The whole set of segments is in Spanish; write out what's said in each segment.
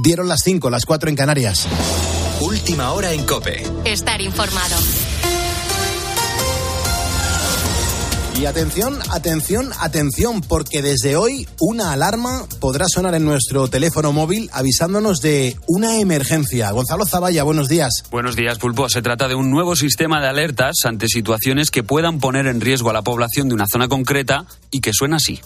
Dieron las 5, las 4 en Canarias. Última hora en Cope. Estar informado. Y atención, atención, atención, porque desde hoy una alarma podrá sonar en nuestro teléfono móvil avisándonos de una emergencia. Gonzalo Zavalla, buenos días. Buenos días, Pulpo. Se trata de un nuevo sistema de alertas ante situaciones que puedan poner en riesgo a la población de una zona concreta y que suena así.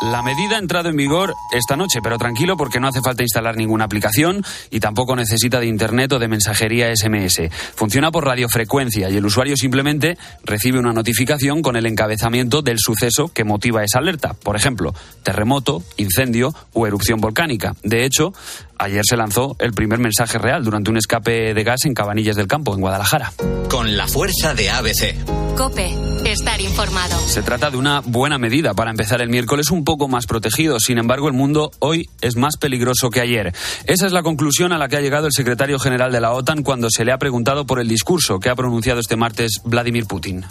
La medida ha entrado en vigor esta noche, pero tranquilo porque no hace falta instalar ninguna aplicación y tampoco necesita de internet o de mensajería SMS. Funciona por radiofrecuencia y el usuario simplemente recibe una notificación con el encabezamiento del suceso que motiva esa alerta. Por ejemplo, terremoto, incendio o erupción volcánica. De hecho, ayer se lanzó el primer mensaje real durante un escape de gas en Cabanillas del Campo, en Guadalajara. Con la fuerza de ABC. Cope, estar informado. Se trata de una buena medida para empezar el miércoles un poco más protegido. Sin embargo, el mundo hoy es más peligroso que ayer. Esa es la conclusión a la que ha llegado el secretario general de la OTAN cuando se le ha preguntado por el discurso que ha pronunciado este martes Vladimir Putin.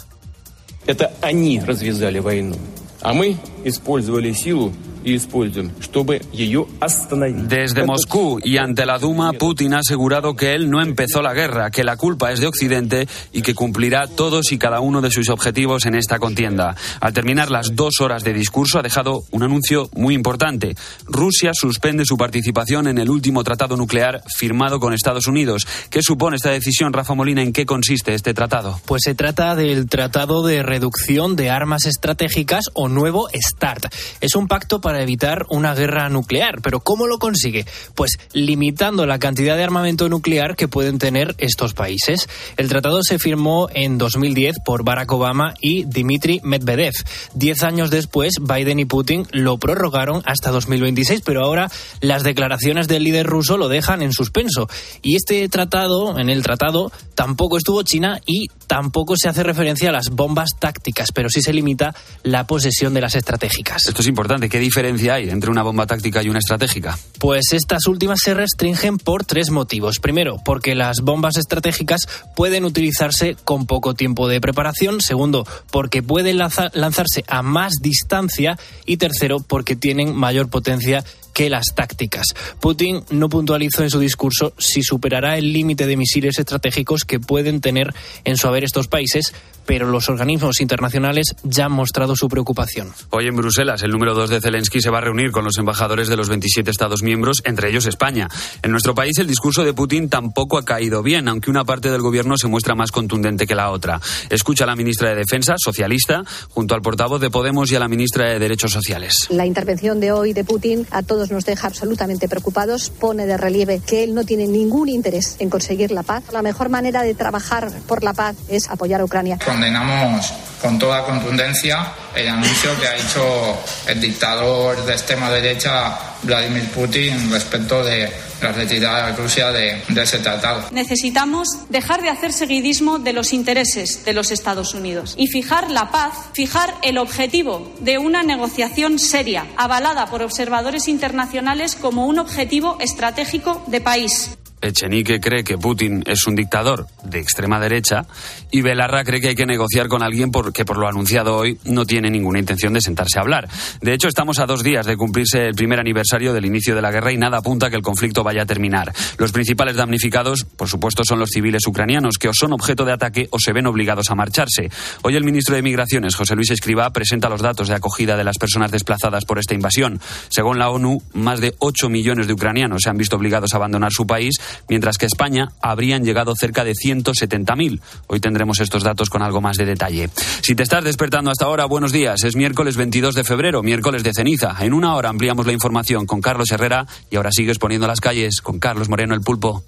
Desde Moscú y ante la Duma, Putin ha asegurado que él no empezó la guerra, que la culpa es de Occidente y que cumplirá todos y cada uno de sus objetivos en esta contienda. Al terminar las dos horas de discurso, ha dejado un anuncio muy importante. Rusia suspende su participación en el último tratado nuclear firmado con Estados Unidos. ¿Qué supone esta decisión, Rafa Molina? ¿En qué consiste este tratado? Pues se trata del Tratado de Reducción de Armas Estratégicas o Nuevo START. Es un pacto para evitar una guerra nuclear. ¿Pero cómo lo consigue? Pues limitando la cantidad de armamento nuclear que pueden tener estos países. El tratado se firmó en 2010 por Barack Obama y Dmitry Medvedev. Diez años después, Biden y Putin lo prorrogaron hasta 2026, pero ahora las declaraciones del líder ruso lo dejan en suspenso. Y este tratado, en el tratado, tampoco estuvo China y tampoco se hace referencia a las bombas tácticas, pero sí se limita la posesión de las estratégicas. Esto es importante. ¿Qué diferencia hay entre una bomba táctica y una estratégica? Pues estas últimas se restringen por tres motivos. Primero, porque las bombas estratégicas pueden utilizarse con poco tiempo de preparación. Segundo, porque pueden lanza- lanzarse a más distancia. Y tercero, porque tienen mayor potencia que las tácticas. Putin no puntualizó en su discurso si superará el límite de misiles estratégicos que pueden tener en su haber estos países, pero los organismos internacionales ya han mostrado su preocupación. Hoy en Bruselas, el número 2 de Zelensky se va a reunir con los embajadores de los 27 Estados miembros, entre ellos España. En nuestro país, el discurso de Putin tampoco ha caído bien, aunque una parte del gobierno se muestra más contundente que la otra. Escucha a la ministra de Defensa, socialista, junto al portavoz de Podemos y a la ministra de Derechos Sociales. La intervención de hoy de Putin a todos nos deja absolutamente preocupados, pone de relieve que él no tiene ningún interés en conseguir la paz. La mejor manera de trabajar por la paz es apoyar a Ucrania. Condenamos con toda contundencia el anuncio que ha hecho el dictador de extrema derecha Vladimir Putin respecto de la retirada de Rusia de, de ese tratado. Necesitamos dejar de hacer seguidismo de los intereses de los Estados Unidos y fijar la paz, fijar el objetivo de una negociación seria, avalada por observadores internacionales como un objetivo estratégico de país. Echenique cree que Putin es un dictador de extrema derecha y Belarra cree que hay que negociar con alguien porque por lo anunciado hoy no tiene ninguna intención de sentarse a hablar. De hecho, estamos a dos días de cumplirse el primer aniversario del inicio de la guerra y nada apunta a que el conflicto vaya a terminar. Los principales damnificados, por supuesto, son los civiles ucranianos que o son objeto de ataque o se ven obligados a marcharse. Hoy el ministro de Migraciones, José Luis Escribá, presenta los datos de acogida de las personas desplazadas por esta invasión. Según la ONU, más de 8 millones de ucranianos se han visto obligados a abandonar su país mientras que a España habrían llegado cerca de 170.000. Hoy tendremos estos datos con algo más de detalle. Si te estás despertando hasta ahora, buenos días. Es miércoles 22 de febrero, miércoles de ceniza. En una hora ampliamos la información con Carlos Herrera y ahora sigues poniendo las calles con Carlos Moreno el Pulpo.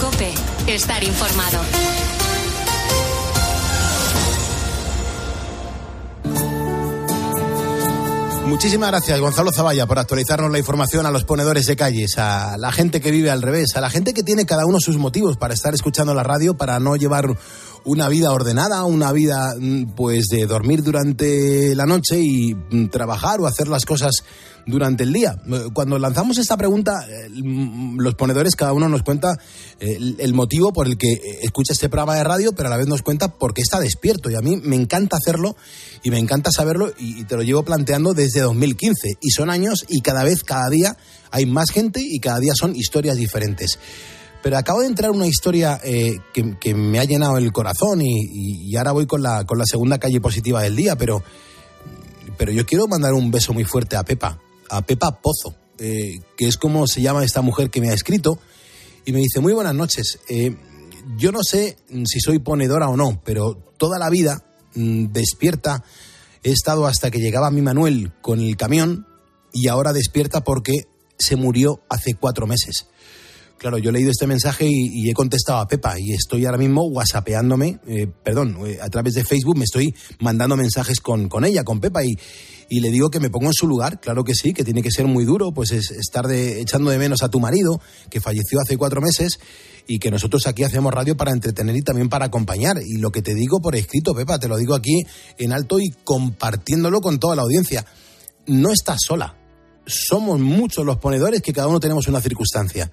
Cope, estar informado. Muchísimas gracias, Gonzalo Zavalla, por actualizarnos la información a los ponedores de calles, a la gente que vive al revés, a la gente que tiene cada uno sus motivos para estar escuchando la radio, para no llevar una vida ordenada, una vida mm, pues de dormir durante la noche y mm, trabajar o hacer las cosas durante el día. Eh, Cuando lanzamos esta pregunta, mm, los ponedores cada uno nos cuenta eh, el, motivo por el que eh, escucha este programa de radio, pero a la vez nos cuenta por qué está despierto. Y a mí me encanta hacerlo y me encanta saberlo y te lo llevo planteando desde 2015. Y son años y cada vez, cada día hay más gente y cada día son historias diferentes. Pero acabo de entrar una historia eh, que, me ha llenado el corazón y ahora voy con la, con la segunda calle positiva del día, pero, pero yo quiero mandar un beso muy fuerte a Pepa, a Pepa Pozo, eh, que es como se llama esta mujer que me ha escrito, y me dice, muy buenas noches, eh, yo no sé si soy ponedora o no, pero toda la vida mm, despierta he estado hasta que llegaba mi Manuel con el camión y ahora despierta porque se murió hace cuatro meses. Claro, yo he leído este mensaje y, he contestado a Pepa y estoy ahora mismo whatsappeándome, eh, perdón, eh, a través de Facebook me estoy mandando mensajes con, con ella, con Pepa y, y le digo que me pongo en su lugar, claro que sí, que tiene que ser muy duro, pues es estar de, echando de menos a tu marido, que falleció hace cuatro meses y que nosotros aquí hacemos radio para entretener y también para acompañar. Y lo que te digo por escrito, Pepa, te lo digo aquí en alto y compartiéndolo con toda la audiencia, no estás sola. Somos muchos los ponedores que cada uno tenemos una circunstancia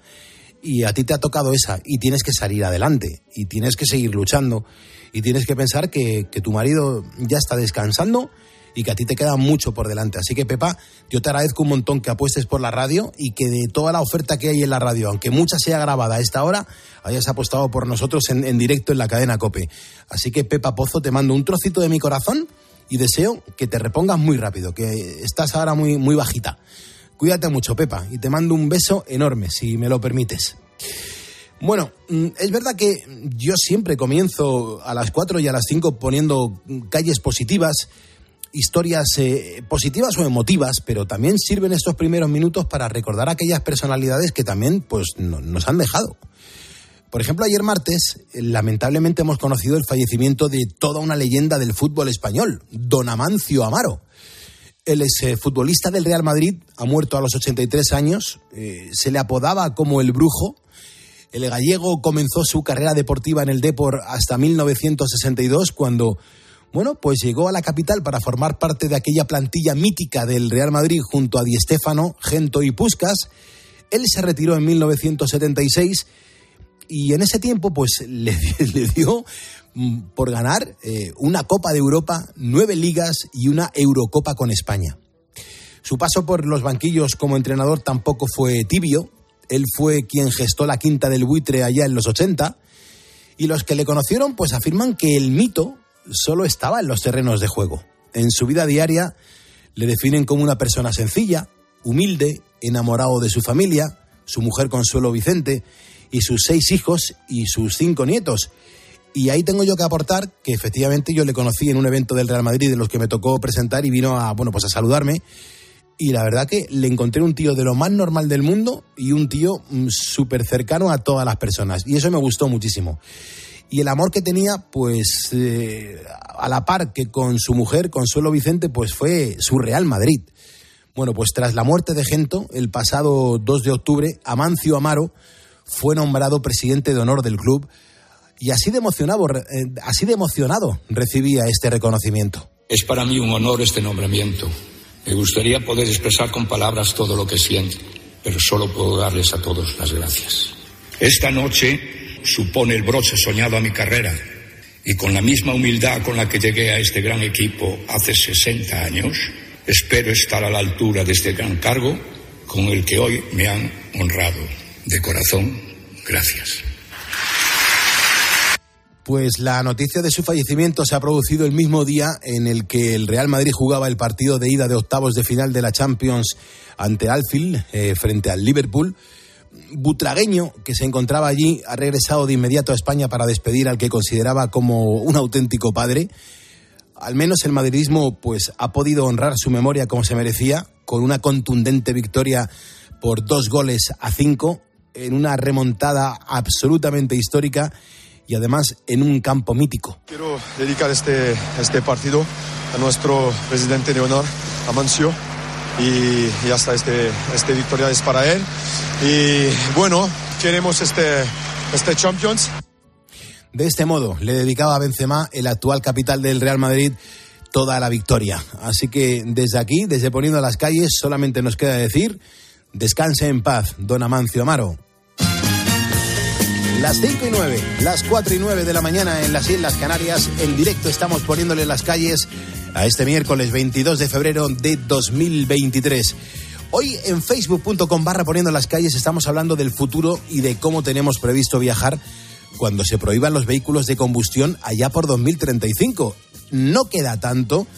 y a ti te ha tocado esa y tienes que salir adelante y tienes que seguir luchando y tienes que pensar que, que tu marido ya está descansando y que a ti te queda mucho por delante. Así que Pepa, yo te agradezco un montón que apuestes por la radio y que de toda la oferta que hay en la radio, aunque mucha sea grabada a esta hora, hayas apostado por nosotros en, en directo en la cadena Cope. Así que Pepa Pozo, te mando un trocito de mi corazón y deseo que te repongas muy rápido, que estás ahora muy, muy bajita. Cuídate mucho, Pepa, y te mando un beso enorme, si me lo permites. Bueno, mm, es verdad que yo siempre comienzo a las 4 y a las 5 poniendo calles positivas, historias eh, positivas o emotivas, pero también sirven estos primeros minutos para recordar aquellas personalidades que también pues, no- nos han dejado. Por ejemplo, ayer martes, eh, lamentablemente hemos conocido el fallecimiento de toda una leyenda del fútbol español, Don Amancio Amaro. El exfutbolista del Real Madrid ha muerto a los 83 años, eh, se le apodaba como el brujo. El gallego comenzó su carrera deportiva en el Depor hasta 1962, cuando, bueno, pues llegó a la capital para formar parte de aquella plantilla mítica del Real Madrid junto a Di Stéfano, Gento y Puskas. Él se retiró en 1976 y en ese tiempo pues le, dio por ganar eh, una Copa de Europa, nueve ligas y una Eurocopa con España. Su paso por los banquillos como entrenador tampoco fue tibio. Él fue quien gestó la quinta del buitre allá en los 80 y los que le conocieron pues afirman que el mito solo estaba en los terrenos de juego. En su vida diaria le definen como una persona sencilla, humilde, enamorado de su familia, su mujer Consuelo Vicente y sus seis hijos y sus cinco nietos. Y ahí tengo yo que aportar que efectivamente yo le conocí en un evento del Real Madrid de los que me tocó presentar y vino a, bueno, pues a saludarme. Y la verdad que le encontré un tío de lo más normal del mundo y un tío mm, súper cercano a todas las personas. Y eso me gustó muchísimo. Y el amor que tenía, pues, eh, a la par que con su mujer, Consuelo Vicente, pues fue su Real Madrid. Bueno, pues tras la muerte de Gento, el pasado 2 de octubre, Amancio Amaro fue nombrado presidente de honor del club y así de emocionado, eh, así de emocionado recibía este reconocimiento. Es para mí un honor este nombramiento. Me gustaría poder expresar con palabras todo lo que siento, pero solo puedo darles a todos las gracias. Esta noche supone el broche soñado a mi carrera y con la misma humildad con la que llegué a este gran equipo hace 60 años, espero estar a la altura de este gran cargo con el que hoy me han honrado. De corazón, gracias. Pues la noticia de su fallecimiento se ha producido el mismo día en el que el Real Madrid jugaba el partido de ida de octavos de final de la Champions ante Alfield eh, frente al Liverpool. Butragueño, que se encontraba allí, ha regresado de inmediato a España para despedir al que consideraba como un auténtico padre. Al menos el madridismo pues, ha podido honrar su memoria como se merecía, con una contundente victoria por dos goles a cinco, en una remontada absolutamente histórica y además en un campo mítico. Quiero dedicar este, este partido a nuestro presidente de honor, Amancio, y ya está, este, este victoria es para él. Y bueno, queremos este, este Champions. De este modo, le dedicaba a Benzema, el actual capital del Real Madrid, toda la victoria. Así que desde aquí, desde poniendo las calles, solamente nos queda decir, descanse en paz, don Amancio Amaro. Las 5 y 9, las 4 y 9 de la mañana en las Islas Canarias, en directo estamos poniéndole las calles a este miércoles 22 de febrero de 2023. Hoy en facebook.com barra poniendo las calles estamos hablando del futuro y de cómo tenemos previsto viajar cuando se prohíban los vehículos de combustión allá por 2035. No queda tanto,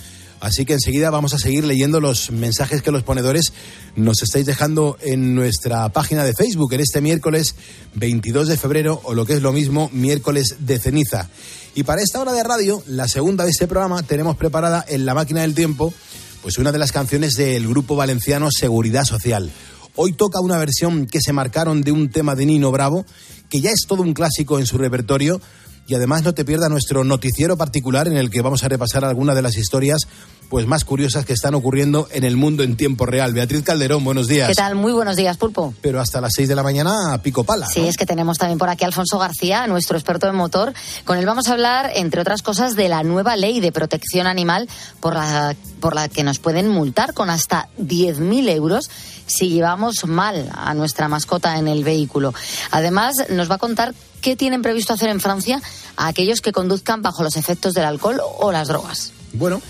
así que enseguida vamos a seguir leyendo los mensajes que los ponedores nos estáis dejando en nuestra página de Facebook en este miércoles 22 de febrero o lo que es lo mismo, miércoles de ceniza. Y para esta hora de radio, la segunda de este programa, tenemos preparada en la máquina del tiempo pues una de las canciones del grupo valenciano Seguridad Social. Hoy toca una versión que se marcaron de un tema de Nino Bravo, que ya es todo un clásico en su repertorio, y además no te pierdas nuestro noticiero particular en el que vamos a repasar algunas de las historias pues más curiosas que están ocurriendo en el mundo en tiempo real. Beatriz Calderón, buenos días. ¿Qué tal? Muy buenos días, Pulpo. Pero hasta las 6 de la mañana, pico pala. Sí, es que tenemos también por aquí a Alfonso García, nuestro experto en motor. Con él vamos a hablar, entre otras cosas, de la nueva ley de protección animal por la, por la que nos pueden multar con hasta 10.000 euros si llevamos mal a nuestra mascota en el vehículo. Además, nos va a contar qué tienen previsto hacer en Francia a aquellos que conduzcan bajo los efectos del alcohol o las drogas. Bueno,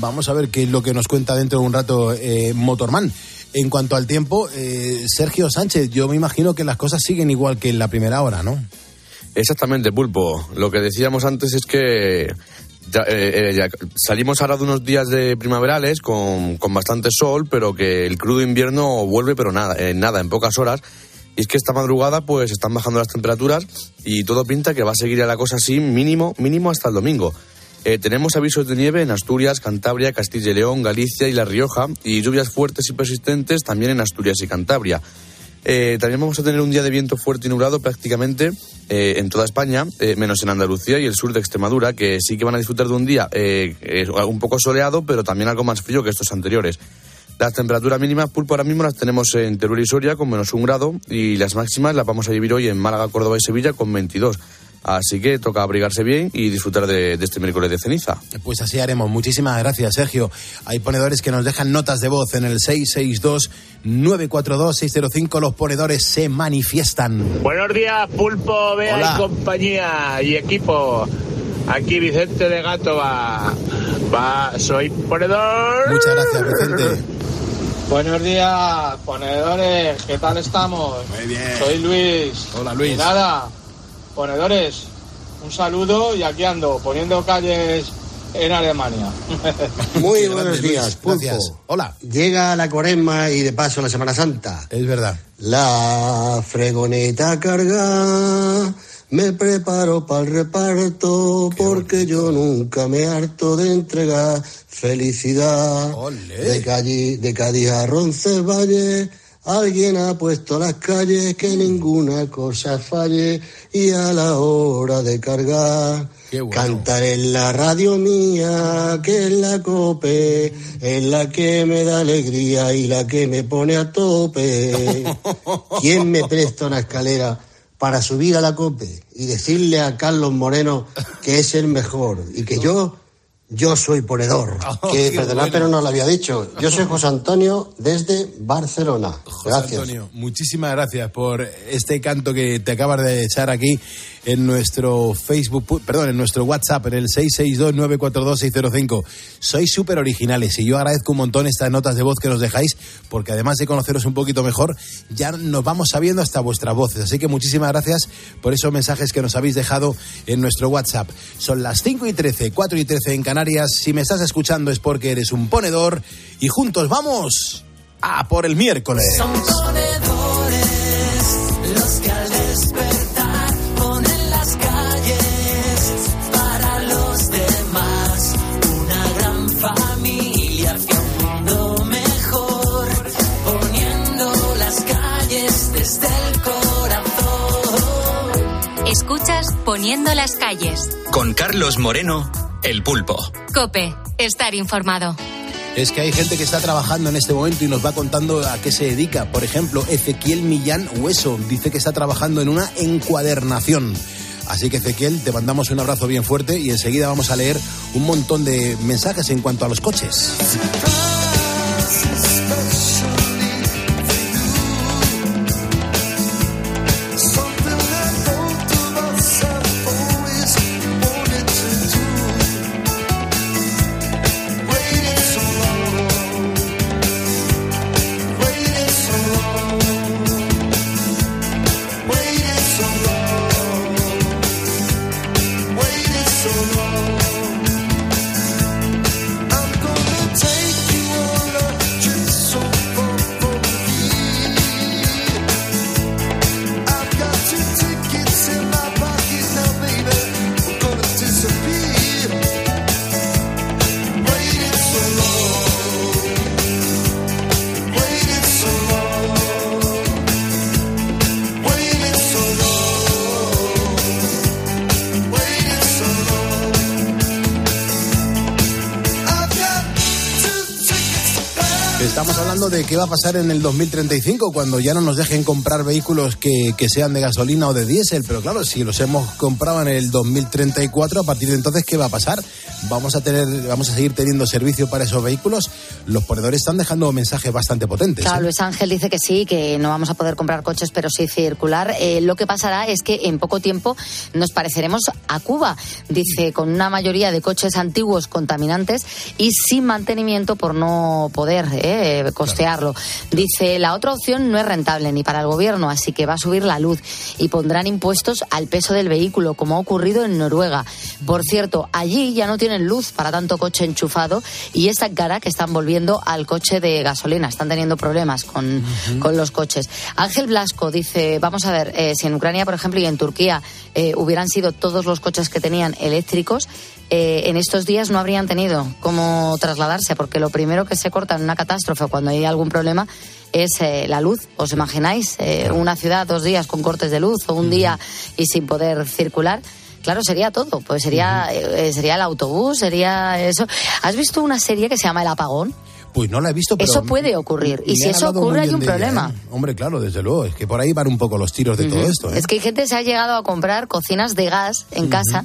Vamos a ver qué es lo que nos cuenta dentro de un rato eh, Motorman. En cuanto al tiempo, eh, Sergio Sánchez, yo me imagino que las cosas siguen igual que en la primera hora, ¿no? Exactamente, Pulpo. Lo que decíamos antes es que ya, eh, ya salimos ahora de unos días de primaverales con, con, bastante sol, pero que el crudo invierno vuelve, pero nada, en nada, en pocas horas. Y es que esta madrugada pues están bajando las temperaturas y todo pinta que va a seguir la cosa así mínimo, mínimo hasta el domingo. Eh, tenemos avisos de nieve en Asturias, Cantabria, Castilla y León, Galicia y La Rioja y lluvias fuertes y persistentes también en Asturias y Cantabria. Eh, también vamos a tener un día de viento fuerte y nublado prácticamente eh, en toda España, eh, menos en Andalucía y el sur de Extremadura, que sí que van a disfrutar de un día eh, un poco soleado, pero también algo más frío que estos anteriores. Las temperaturas mínimas pulpo ahora mismo las tenemos en Teruel y Soria con menos un grado y las máximas las vamos a vivir hoy en Málaga, Córdoba y Sevilla con 22. Así que toca abrigarse bien y disfrutar de, de, este miércoles de ceniza. Pues así haremos. Muchísimas gracias, Sergio. Hay ponedores que nos dejan notas de voz en el 662-942-605. Los ponedores se manifiestan. Buenos días, Pulpo, Bea Hola. y compañía y equipo. Aquí Vicente de Gato va. va soy ponedor. Muchas gracias, Vicente. Buenos días, ponedores, ¿qué tal estamos? Muy bien. Soy Luis. Hola, Luis. Y nada, ponedores, un saludo y aquí ando, poniendo calles en Alemania. Muy buenos días, Pulpo. Gracias. Hola. Llega la cuaresma y de paso la Semana Santa. Es verdad. La fregoneta carga, me preparo para el reparto porque yo nunca me harto de entregar felicidad. De, calle, de Cádiz a Roncesvalles, alguien ha puesto las calles que ninguna cosa falle y a la hora de cargar. Cantar en la radio mía, que es la cope, es la que me da alegría y la que me pone a tope. ¿Quién me presta una escalera para subir a la cope y decirle a Carlos Moreno que es el mejor y que yo, yo soy ponedor? Oh, que perdonad, bueno. pero no lo había dicho. Yo soy José Antonio desde Barcelona. José Gracias. Antonio, muchísimas gracias por este canto que te acabas de echar aquí en nuestro Facebook, perdón, en nuestro WhatsApp, en el 662-942-605. Sois súper originales y yo agradezco un montón estas notas de voz que nos dejáis, porque además de conoceros un poquito mejor, ya nos vamos sabiendo hasta vuestras voces. Así que muchísimas gracias por esos mensajes que nos habéis dejado en nuestro WhatsApp. Son las 5 y 13, 4 y 13 en Canarias. Si me estás escuchando es porque eres un ponedor y juntos vamos a por el miércoles. Son ponedores los que al despertar ponen las calles para los demás. Una gran familia hacia un mundo mejor, poniendo las calles desde el corazón. Escuchas Poniendo las calles. Con Carlos Moreno, El Pulpo. Cope, estar informado. Es que hay gente que está trabajando en este momento y nos va contando a qué se dedica. Por ejemplo, Ezequiel Millán Hueso dice que está trabajando en una encuadernación. Así que Ezequiel, te mandamos un abrazo bien fuerte y enseguida vamos a leer un montón de mensajes en cuanto a los coches. Va a pasar en el 2035 cuando ya no nos dejen comprar vehículos que, que sean de gasolina o de diésel. Pero claro, si los hemos comprado en el 2034, a partir de entonces, ¿qué va a pasar? Vamos a tener, vamos a seguir teniendo servicio para esos vehículos. Los ponedores están dejando mensajes bastante potentes. Claro, ¿eh? Luis Ángel dice que sí, que no vamos a poder comprar coches, pero sí circular. Eh, lo que pasará es que en poco tiempo nos pareceremos a Cuba, dice, con una mayoría de coches antiguos contaminantes y sin mantenimiento por no poder eh, costearlo. Dice, la otra opción no es rentable ni para el gobierno, así que va a subir la luz y pondrán impuestos al peso del vehículo, como ha ocurrido en Noruega. Por cierto, allí ya no tienen luz para tanto coche enchufado y es tan cara que están volviendo al coche de gasolina. Están teniendo problemas con, con los coches. Ángel Blasco dice, vamos a ver, eh, si en Ucrania, por ejemplo, y en Turquía eh, hubieran sido todos los coches que tenían eléctricos, eh, en estos días no habrían tenido cómo trasladarse, porque lo primero que se corta en una catástrofe cuando hay algún problema es eh, la luz. ¿Os imagináis eh, una ciudad dos días con cortes de luz o un día y sin poder circular? Claro, sería todo. Pues sería, eh, sería el autobús, sería eso. ¿Has visto una serie que se llama El Apagón? Pues no la he visto, pero... Eso puede ocurrir. Y si eso ocurre, hay un ella, problema. ¿eh? Hombre, claro, desde luego. Es que por ahí van un poco los tiros de todo esto. ¿eh? Es que hay gente que se ha llegado a comprar cocinas de gas en casa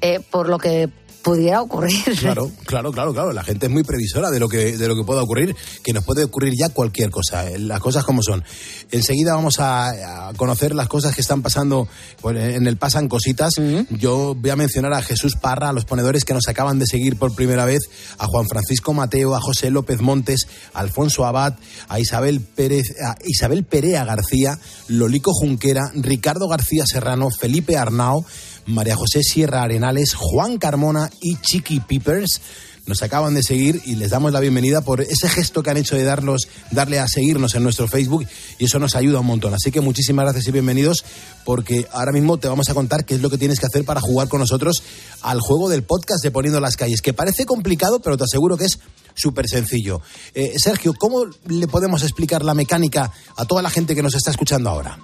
eh, por lo que pudiera ocurrir. Claro, claro, claro, claro. La gente es muy previsora de lo que de lo que pueda ocurrir, que nos puede ocurrir ya cualquier cosa. eh, Las cosas como son. Enseguida vamos a, a conocer las cosas que están pasando pues, en el pasan cositas. Yo voy a mencionar a Jesús Parra, a los ponedores que nos acaban de seguir por primera vez, a Juan Francisco Mateo, a José López Montes, a Alfonso Abad, a Isabel Pérez, a Isabel Perea García, Lolico Junquera, Ricardo García Serrano, Felipe Arnao. María José Sierra Arenales, Juan Carmona y Chiqui Peepers. Nos acaban de seguir y les damos la bienvenida por ese gesto que han hecho de darlos, darle a seguirnos en nuestro Facebook y eso nos ayuda un montón. Así que muchísimas gracias y bienvenidos porque ahora mismo te vamos a contar qué es lo que tienes que hacer para jugar con nosotros al juego del podcast de Poniendo las Calles, que parece complicado, pero te aseguro que es súper sencillo. Eh, Sergio, ¿cómo le podemos explicar la mecánica a toda la gente que nos está escuchando ahora?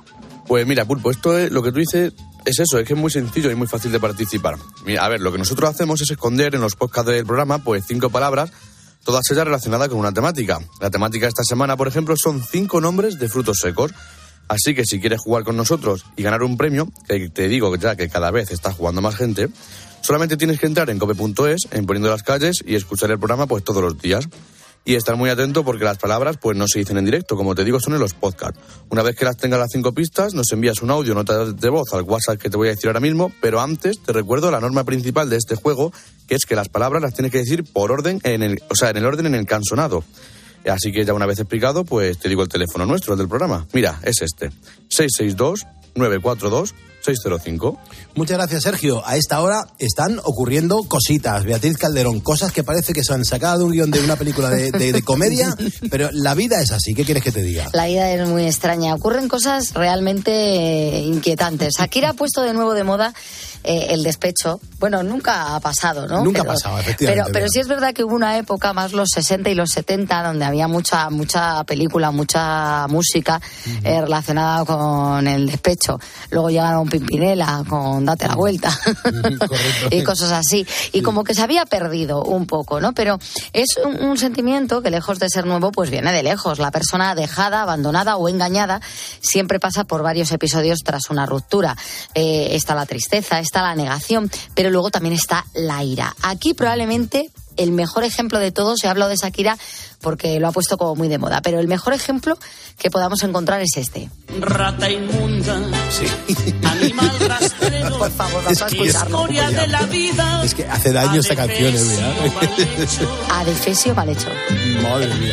Pues mira, Pulpo, esto es lo que tú dices es eso, es que es muy sencillo y muy fácil de participar. Mira, a ver, lo que nosotros hacemos es esconder en los podcasts del programa pues cinco palabras, todas ellas relacionadas con una temática. La temática de esta semana, por ejemplo, son cinco nombres de frutos secos. Así que si quieres jugar con nosotros y ganar un premio, que te digo ya que cada vez está jugando más gente, solamente tienes que entrar en cope.es, en poniendo las calles y escuchar el programa pues todos los días. Y estar muy atento porque las palabras pues no se dicen en directo, como te digo, son en los podcasts. Una vez que las tengas las cinco pistas, nos envías un audio, nota de voz al WhatsApp que te voy a decir ahora mismo, pero antes te recuerdo la norma principal de este juego, que es que las palabras las tienes que decir por orden, en el, o sea, en el orden en el cansonado. Así que ya una vez explicado, pues te digo el teléfono nuestro, el del programa. Mira, es este, 662-942-605. Muchas gracias, Sergio. A esta hora están ocurriendo cositas. Beatriz Calderón, cosas que parece que se han sacado de un guion de una película de, de- de comedia, pero la vida es así. ¿Qué quieres que te diga? La vida es muy extraña. Ocurren cosas realmente eh, inquietantes. Shakira ha puesto de nuevo de moda eh, el despecho. Bueno, nunca ha pasado, ¿no? Nunca ha pasado, efectivamente, Pero, pero pero- sí es verdad que hubo una época, más los 60 y los 70, donde había mucha, mucha película, mucha música eh, relacionada con el despecho. Luego llegaron Pimpinela, con Date la vuelta y cosas así. Y como que se había perdido un poco, ¿no? Pero es un, un sentimiento que lejos de ser nuevo, pues viene de lejos. La persona dejada, abandonada o engañada siempre pasa por varios episodios tras una ruptura. Eh, está la tristeza, está la negación, pero luego también está la ira. Aquí probablemente el mejor ejemplo de todos, he hablado de Shakira porque lo ha puesto como muy de moda, pero el mejor ejemplo que podamos encontrar es este. Rata inmunda. Animal rastrero. Por favor, vamos a escucharlo. Historia de la vida. Es que hace daño esta canción, ¿eh? Adefesio mal hecho. Madre mía.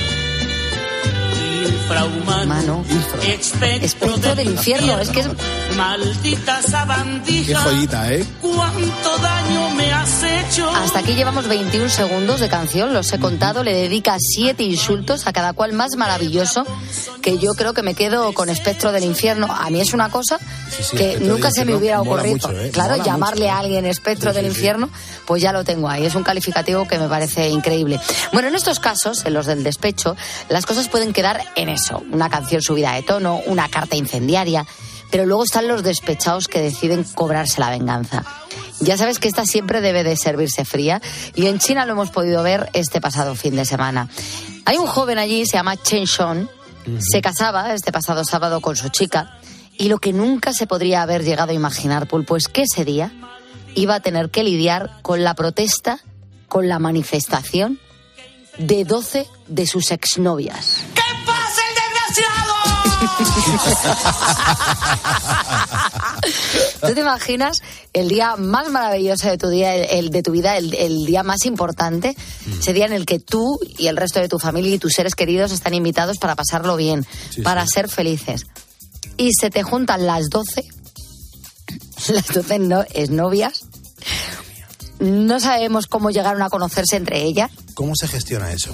Infrahumano. Mano. Espectro, Espectro del infierno, es que es Maldita Qué sabandija. joyita, ¿eh? Cuánto daño me has hecho. Hasta aquí llevamos 21 segundos de canción, los he contado, le dedica siete insultos a cada cual más maravilloso, que yo creo que me quedo con espectro del infierno. A mí es una cosa sí, que nunca se me hubiera ocurrido. mucho, ¿eh? Claro, Mola llamarle mucho. a alguien espectro del infierno, pues ya lo tengo ahí. Es un calificativo que me parece increíble. Bueno, en estos casos, en los del despecho, las cosas pueden quedar en eso. Una canción subida de tono, una carta incendiaria. Pero luego están los despechados que deciden cobrarse la venganza. Ya sabes que esta siempre debe de servirse fría y en China lo hemos podido ver este pasado fin de semana. Hay un joven allí, se llama Chen Shon, se casaba este pasado sábado con su chica y lo que nunca se podría haber llegado a imaginar, Pulpo, es que ese día iba a tener que lidiar con la protesta, con la manifestación de 12 de sus exnovias. ¿Tú te imaginas el día más maravilloso de tu día, el, el de tu vida, el, el día más importante, ese día en el que tú y el resto de tu familia y tus seres queridos están invitados para pasarlo bien, Sí, para sí. ser felices? Y se te juntan las 12, las 12 no, novias. No sabemos cómo llegaron a conocerse entre ellas. ¿Cómo se gestiona eso?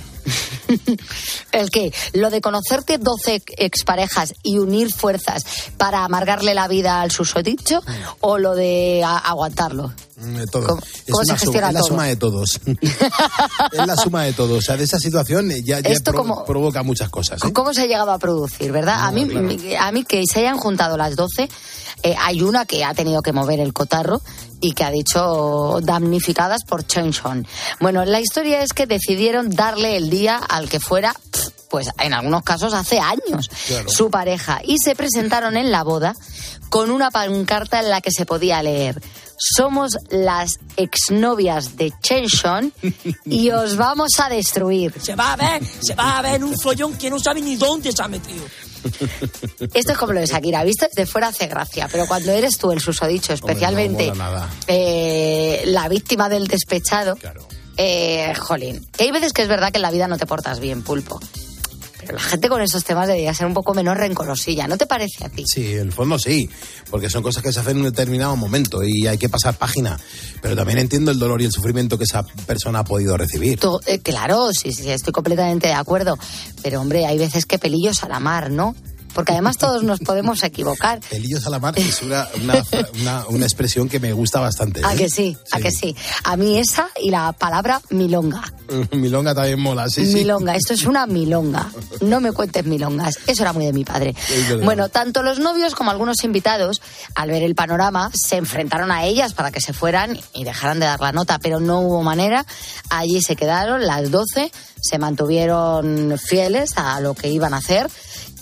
El que lo de conocerte 12 exparejas y unir fuerzas para amargarle la vida al susodicho o lo de aguantarlo. Mm, de todo. ¿Cómo- es cómo se suma, gestiona es la todo? suma de todos. es la suma de todos. O sea, de esa situación ya, ya Esto pro- como- provoca muchas cosas. ¿eh? ¿Cómo se ha llegado a producir, verdad? a, mí, a mí que se hayan juntado las 12, eh, hay una que ha tenido que mover el cotarro y que ha dicho damnificadas por Chen Shon. Bueno, la historia es que decidieron darle el día al que fuera, pues en algunos casos hace años, Claro. su pareja, y se presentaron en la boda con una pancarta en la que se podía leer. Somos las exnovias de Chen Shon y os vamos a destruir. Se va a ver, se va a ver un follón que no sabe ni dónde se ha metido. Esto es como lo de Shakira, visto desde fuera hace gracia, pero cuando eres tú el susodicho, especialmente eh, la víctima del despechado, eh, jolín, que hay veces que es verdad que en la vida no te portas bien, pulpo. La gente con esos temas debería ser un poco menos rencorosilla, ¿no te parece a ti? Sí, en el fondo sí, porque son cosas que se hacen en un determinado momento y hay que pasar página. Pero también entiendo el dolor y el sufrimiento que esa persona ha podido recibir. Tú, eh, claro, sí, sí, estoy completamente de acuerdo. Pero hombre, hay veces que pelillos a la mar, ¿no? Porque además todos nos podemos equivocar. Pelillos a la mar es una, una, una- una expresión que me gusta bastante. ¿A ¿eh? que sí? ¿A que sí? A mí esa y la palabra milonga. Milonga también mola, sí, sí. milonga, esto es una milonga. No me cuentes milongas. Eso era muy de mi padre. Bueno, tanto los novios como algunos invitados, al ver el panorama, se enfrentaron a ellas para que se fueran y dejaran de dar la nota, pero no hubo manera. Allí se quedaron las 12, se mantuvieron fieles a lo que iban a hacer.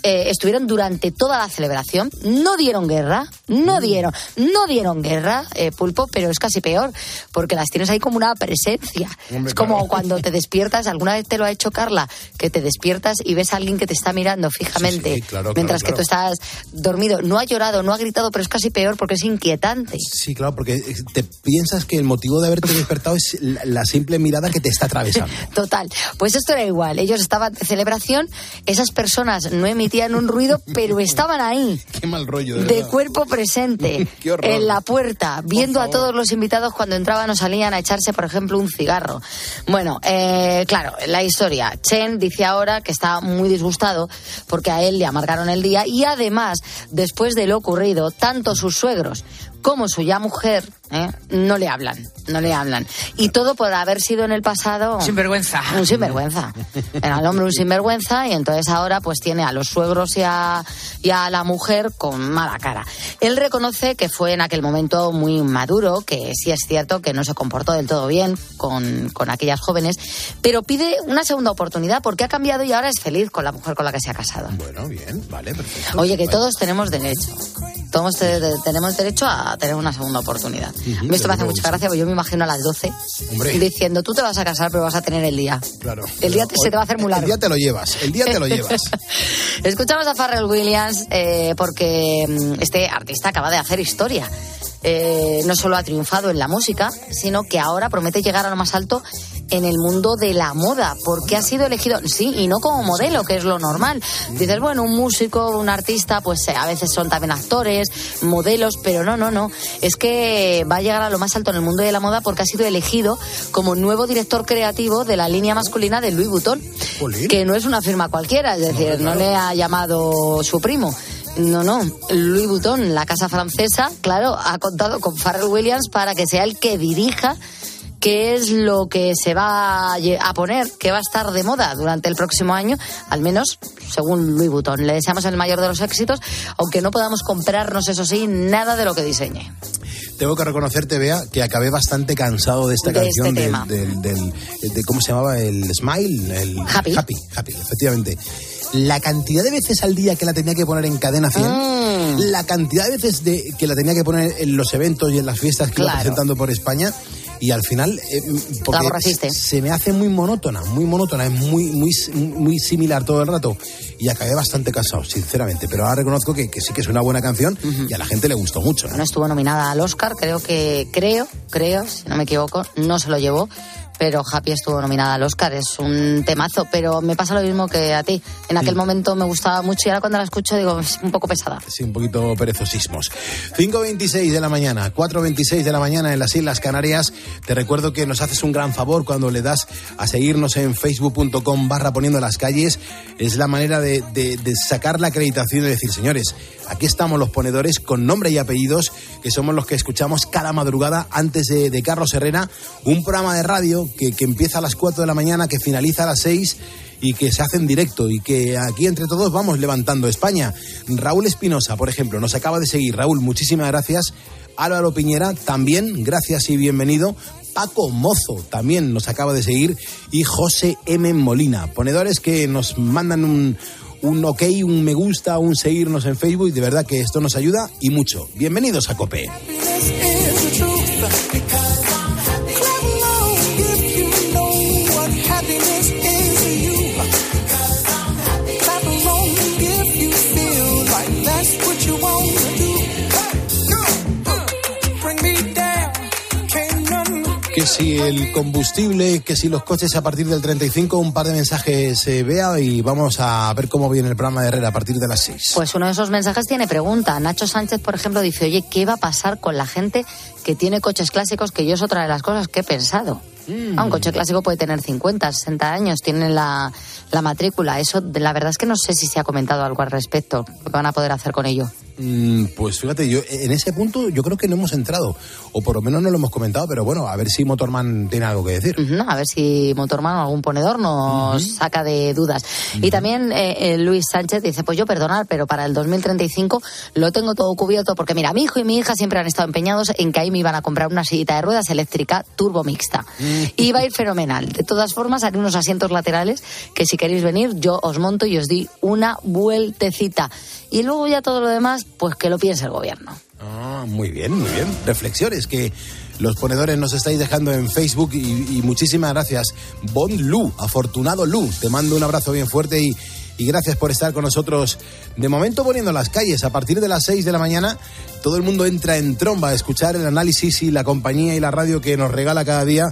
Eh, estuvieron durante toda la celebración, no dieron guerra, Mm. no dieron, no dieron guerra, eh, pulpo, pero es casi peor, porque las tienes ahí como una presencia. Hombre, es como claro. cuando te despiertas, alguna vez te lo ha hecho Carla, que te despiertas y ves a alguien que te está mirando fijamente, Sí, sí, claro, mientras claro, que tú estás dormido. No ha llorado, no ha gritado, pero es casi peor porque es inquietante. Sí, claro, porque te piensas que el motivo de haberte despertado es la, la simple mirada que te está atravesando. Total. Pues esto era igual. Ellos estaban de celebración, esas personas no emitían un ruido, pero estaban ahí. Qué mal rollo, de, cuerpo presente Qué horror. en la puerta, viendo a todos los invitados cuando entraban o salían a echarse, por ejemplo, un cigarro. Bueno, eh, claro, la historia. Chen dice ahora que está muy disgustado porque a él le amargaron el día y además, después de lo ocurrido, tanto sus suegros como su ya mujer, ¿eh? no le hablan, no le hablan. Y todo por haber sido en el pasado... Sinvergüenza. Un sinvergüenza. Era el hombre un sinvergüenza y entonces ahora pues tiene a los suegros y a, y a la mujer con mala cara. Él reconoce que fue en aquel momento muy maduro, que sí es cierto que no se comportó del todo bien con, con aquellas jóvenes, pero pide una segunda oportunidad porque ha cambiado y ahora es feliz con la mujer con la que se ha casado. Bueno, bien, vale, perfecto. Oye, que Vale. todos tenemos derecho. Todos te- te- tenemos derecho a tener una segunda oportunidad. a mí esto me hace mucha gracia porque yo me imagino a las 12 Hombre. diciendo, tú te vas a casar pero vas a tener el día. Claro. El día te- se te va a hacer muy largo. El día te lo llevas, el día te lo llevas. Escuchamos a Farrell Williams eh, porque mm, este artista acaba de hacer historia. Eh, no solo ha triunfado en la música, sino que ahora promete llegar a lo más alto en el mundo de la moda, porque ha sido elegido, sí, y no como modelo, que es lo normal. Dices, bueno, un músico, un artista, pues eh, a veces son también actores, modelos, pero no, no, no. Es que va a llegar a lo más alto en el mundo de la moda porque ha sido elegido como nuevo director creativo de la línea masculina de Louis Vuitton, que no es una firma cualquiera, es decir, no le ha llamado su primo. No, no. Louis Vuitton, la casa francesa, claro, ha contado con Pharrell Williams para que sea el que dirija qué es lo que se va a poner, que va a estar de moda durante el próximo año, al menos según Louis Vuitton. Le deseamos el mayor de los éxitos, aunque no podamos comprarnos, eso sí, nada de lo que diseñe. Tengo que reconocerte, Bea, que acabé bastante cansado de esta De canción este del- tema. del, del- de cómo se llamaba el Smile, el Happy. Happy, Happy, efectivamente. La cantidad de veces al día que la tenía que poner en cadena 100, Mm. la cantidad de veces de, que la tenía que poner en los eventos y en las fiestas que iba Claro. presentando por España. Y al final, eh, porque se me hace muy monótona, muy monótona, es muy, muy, muy similar todo el rato. Y acabé bastante cansado, sinceramente. Pero ahora reconozco que, que sí que es una buena canción y a la gente le gustó mucho. ¿eh? Bueno, estuvo nominada al Oscar, creo que, creo, creo, si no me equivoco, no se lo llevó, pero Happy estuvo nominada al Oscar, es un temazo, pero me pasa lo mismo que a ti. En aquel momento me gustaba mucho y ahora cuando la escucho digo, es un poco pesada. Sí, un poquito perezosismos. 5.26 de la mañana, 4.26 de la mañana en las Islas Canarias. Te recuerdo que nos haces un gran favor cuando le das a seguirnos en facebook.com barra poniendo las calles. Es la manera de, de- de sacar la acreditación y decir, señores, aquí estamos los ponedores con nombre y apellidos, que somos los que escuchamos cada madrugada antes de, Carlos Herrera, un programa de radio que, que empieza a las 4 de la mañana, que finaliza a las 6 y que se hace en directo y que aquí entre todos vamos levantando España. Raúl Espinosa, por ejemplo, nos acaba de seguir. Raúl, muchísimas gracias. Álvaro Piñera, también, gracias y bienvenido. Paco Mozo también nos acaba de seguir y José M. Molina, ponedores que nos mandan un, un ok, un me gusta, un seguirnos en Facebook. De verdad que esto nos ayuda y mucho. Bienvenidos a Cope. Que si el combustible, que si los coches a partir del 35, un par de mensajes se vea y vamos a ver cómo viene el programa de Herrera a partir de las 6. Pues uno de esos mensajes tiene pregunta. Nacho Sánchez, por ejemplo, dice, oye, ¿qué va a pasar con la gente que tiene coches clásicos? Que yo es otra de las cosas que he pensado. Ah, un coche clásico puede tener 50, 60 años, tiene la, la matrícula. Eso, la verdad es que no sé si se ha comentado algo al respecto. ¿Qué van a poder hacer con ello? Mm, Pues fíjate, yo en ese punto yo creo que no hemos entrado, o por lo menos no lo hemos comentado, pero bueno, a ver si Motorman tiene algo que decir. Ujú, A ver si Motorman o algún ponedor nos saca de dudas. Y también eh, eh, Luis Sánchez dice, pues yo perdonar, pero para el 2035 lo tengo todo cubierto porque mira, mi hijo y mi hija siempre han estado empeñados en que ahí me iban a comprar una sillita de ruedas eléctrica turbo mixta. Y va a ir fenomenal. De todas formas, haré unos asientos laterales que si queréis venir yo os monto y os di una vueltecita. Y luego ya todo lo demás, pues que lo piense el gobierno. Ah, muy bien, muy bien. Reflexiones que los ponedores nos estáis dejando en Facebook y, muchísimas gracias. Bon Lu, afortunado Lu, te mando un abrazo bien fuerte y, y gracias por estar con nosotros. De momento poniendo las calles, a partir de las 6 de la mañana, todo el mundo entra en tromba a escuchar el análisis y la compañía y la radio que nos regala cada día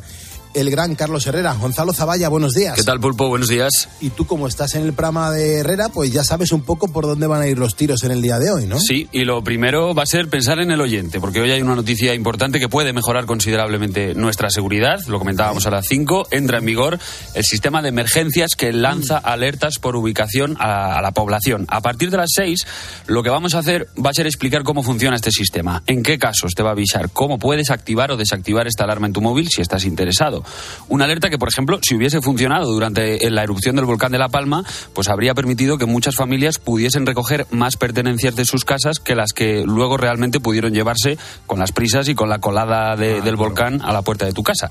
el gran Carlos Herrera. Gonzalo Zavalla, buenos días. ¿Qué tal, Pulpo? Buenos días. Y tú, como estás en el programa de Herrera, pues ya sabes un poco por dónde van a ir los tiros en el día de hoy, ¿no? Sí, y lo primero va a ser pensar en el oyente, porque hoy hay una noticia importante que puede mejorar considerablemente nuestra seguridad. Lo comentábamos a las 5. Entra en vigor el sistema de emergencias que lanza alertas por ubicación a, a la población. A partir de las 6, lo que vamos a hacer va a ser explicar cómo funciona este sistema, en qué casos te va a avisar, cómo puedes activar o desactivar esta alarma en tu móvil si estás interesado. Una alerta que, por ejemplo, si hubiese funcionado durante la erupción del volcán de La Palma, pues habría permitido que muchas familias pudiesen recoger más pertenencias de sus casas que las que luego realmente pudieron llevarse con las prisas y con la colada de- del volcán a la puerta de tu casa.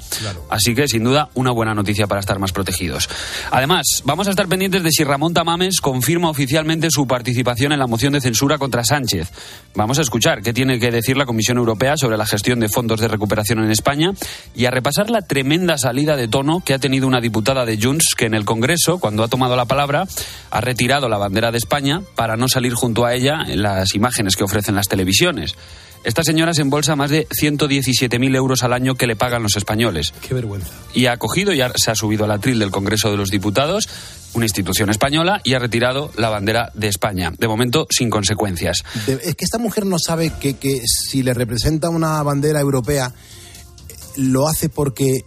Así que, sin duda, una buena noticia para estar más protegidos. Además, vamos a estar pendientes de si Ramón Tamames confirma oficialmente su participación en la moción de censura contra Sánchez. Vamos a escuchar qué tiene que decir la Comisión Europea sobre la gestión de fondos de recuperación en España y a repasar la tremenda salida de tono que ha tenido una diputada de Junts que en el Congreso, cuando ha tomado la palabra, ha retirado la bandera de España para no salir junto a ella en las imágenes que ofrecen las televisiones. Esta señora se embolsa más de 117.000 euros al año que le pagan los españoles. Qué vergüenza. Y ha acogido, ya se ha subido al atril del Congreso de los Diputados, una institución española, y ha retirado la bandera de España. De momento, sin consecuencias. Es que esta mujer no sabe que, que si le representa una bandera europea, lo hace porque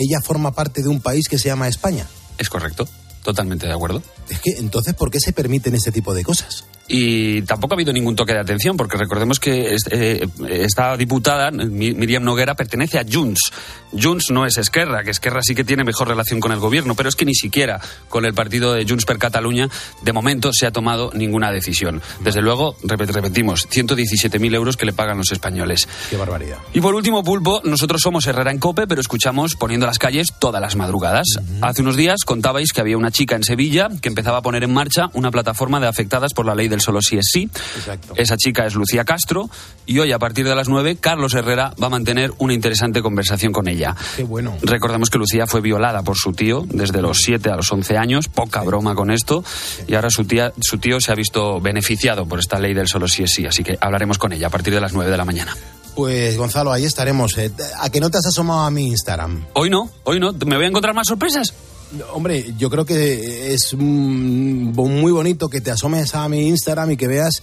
ella forma parte de un país que se llama España. Es correcto, totalmente de acuerdo. Es que entonces, ¿por qué se permiten este tipo de cosas? Y tampoco ha habido ningún toque de atención, porque recordemos que eh, esta diputada, Mi- Miriam Noguera, pertenece a Junts. Junts no es Esquerra, que Esquerra sí que tiene mejor relación con el gobierno, pero es que ni siquiera con el partido de Junts per Cataluña, de momento, se ha tomado ninguna decisión. Desde luego, repet- repetimos, 117.000 euros que le pagan los españoles. Qué barbaridad. Y por último, Pulpo, nosotros somos Herrera en Cope, pero escuchamos poniendo las calles todas las madrugadas. Hace unos días contabais que había una chica en Sevilla que empezaba a poner en marcha una plataforma de afectadas por la ley del solo sí es sí. Esa chica es Lucía Castro y hoy a partir de las 9 Carlos Herrera va a mantener una interesante conversación con ella. Qué bueno. Recordemos que Lucía fue violada por su tío desde los 7 a los 11 años, poca broma con esto, y ahora su, tía, su tío se ha visto beneficiado por esta ley del solo sí es sí, así que hablaremos con ella a partir de las 9 de la mañana. Pues Gonzalo, ahí estaremos. eh. ¿A que no te has asomado a mi Instagram? Hoy no, hoy no. ¿Me voy a encontrar más sorpresas? Hombre, yo creo que es muy bonito que te asomes a mi Instagram y que veas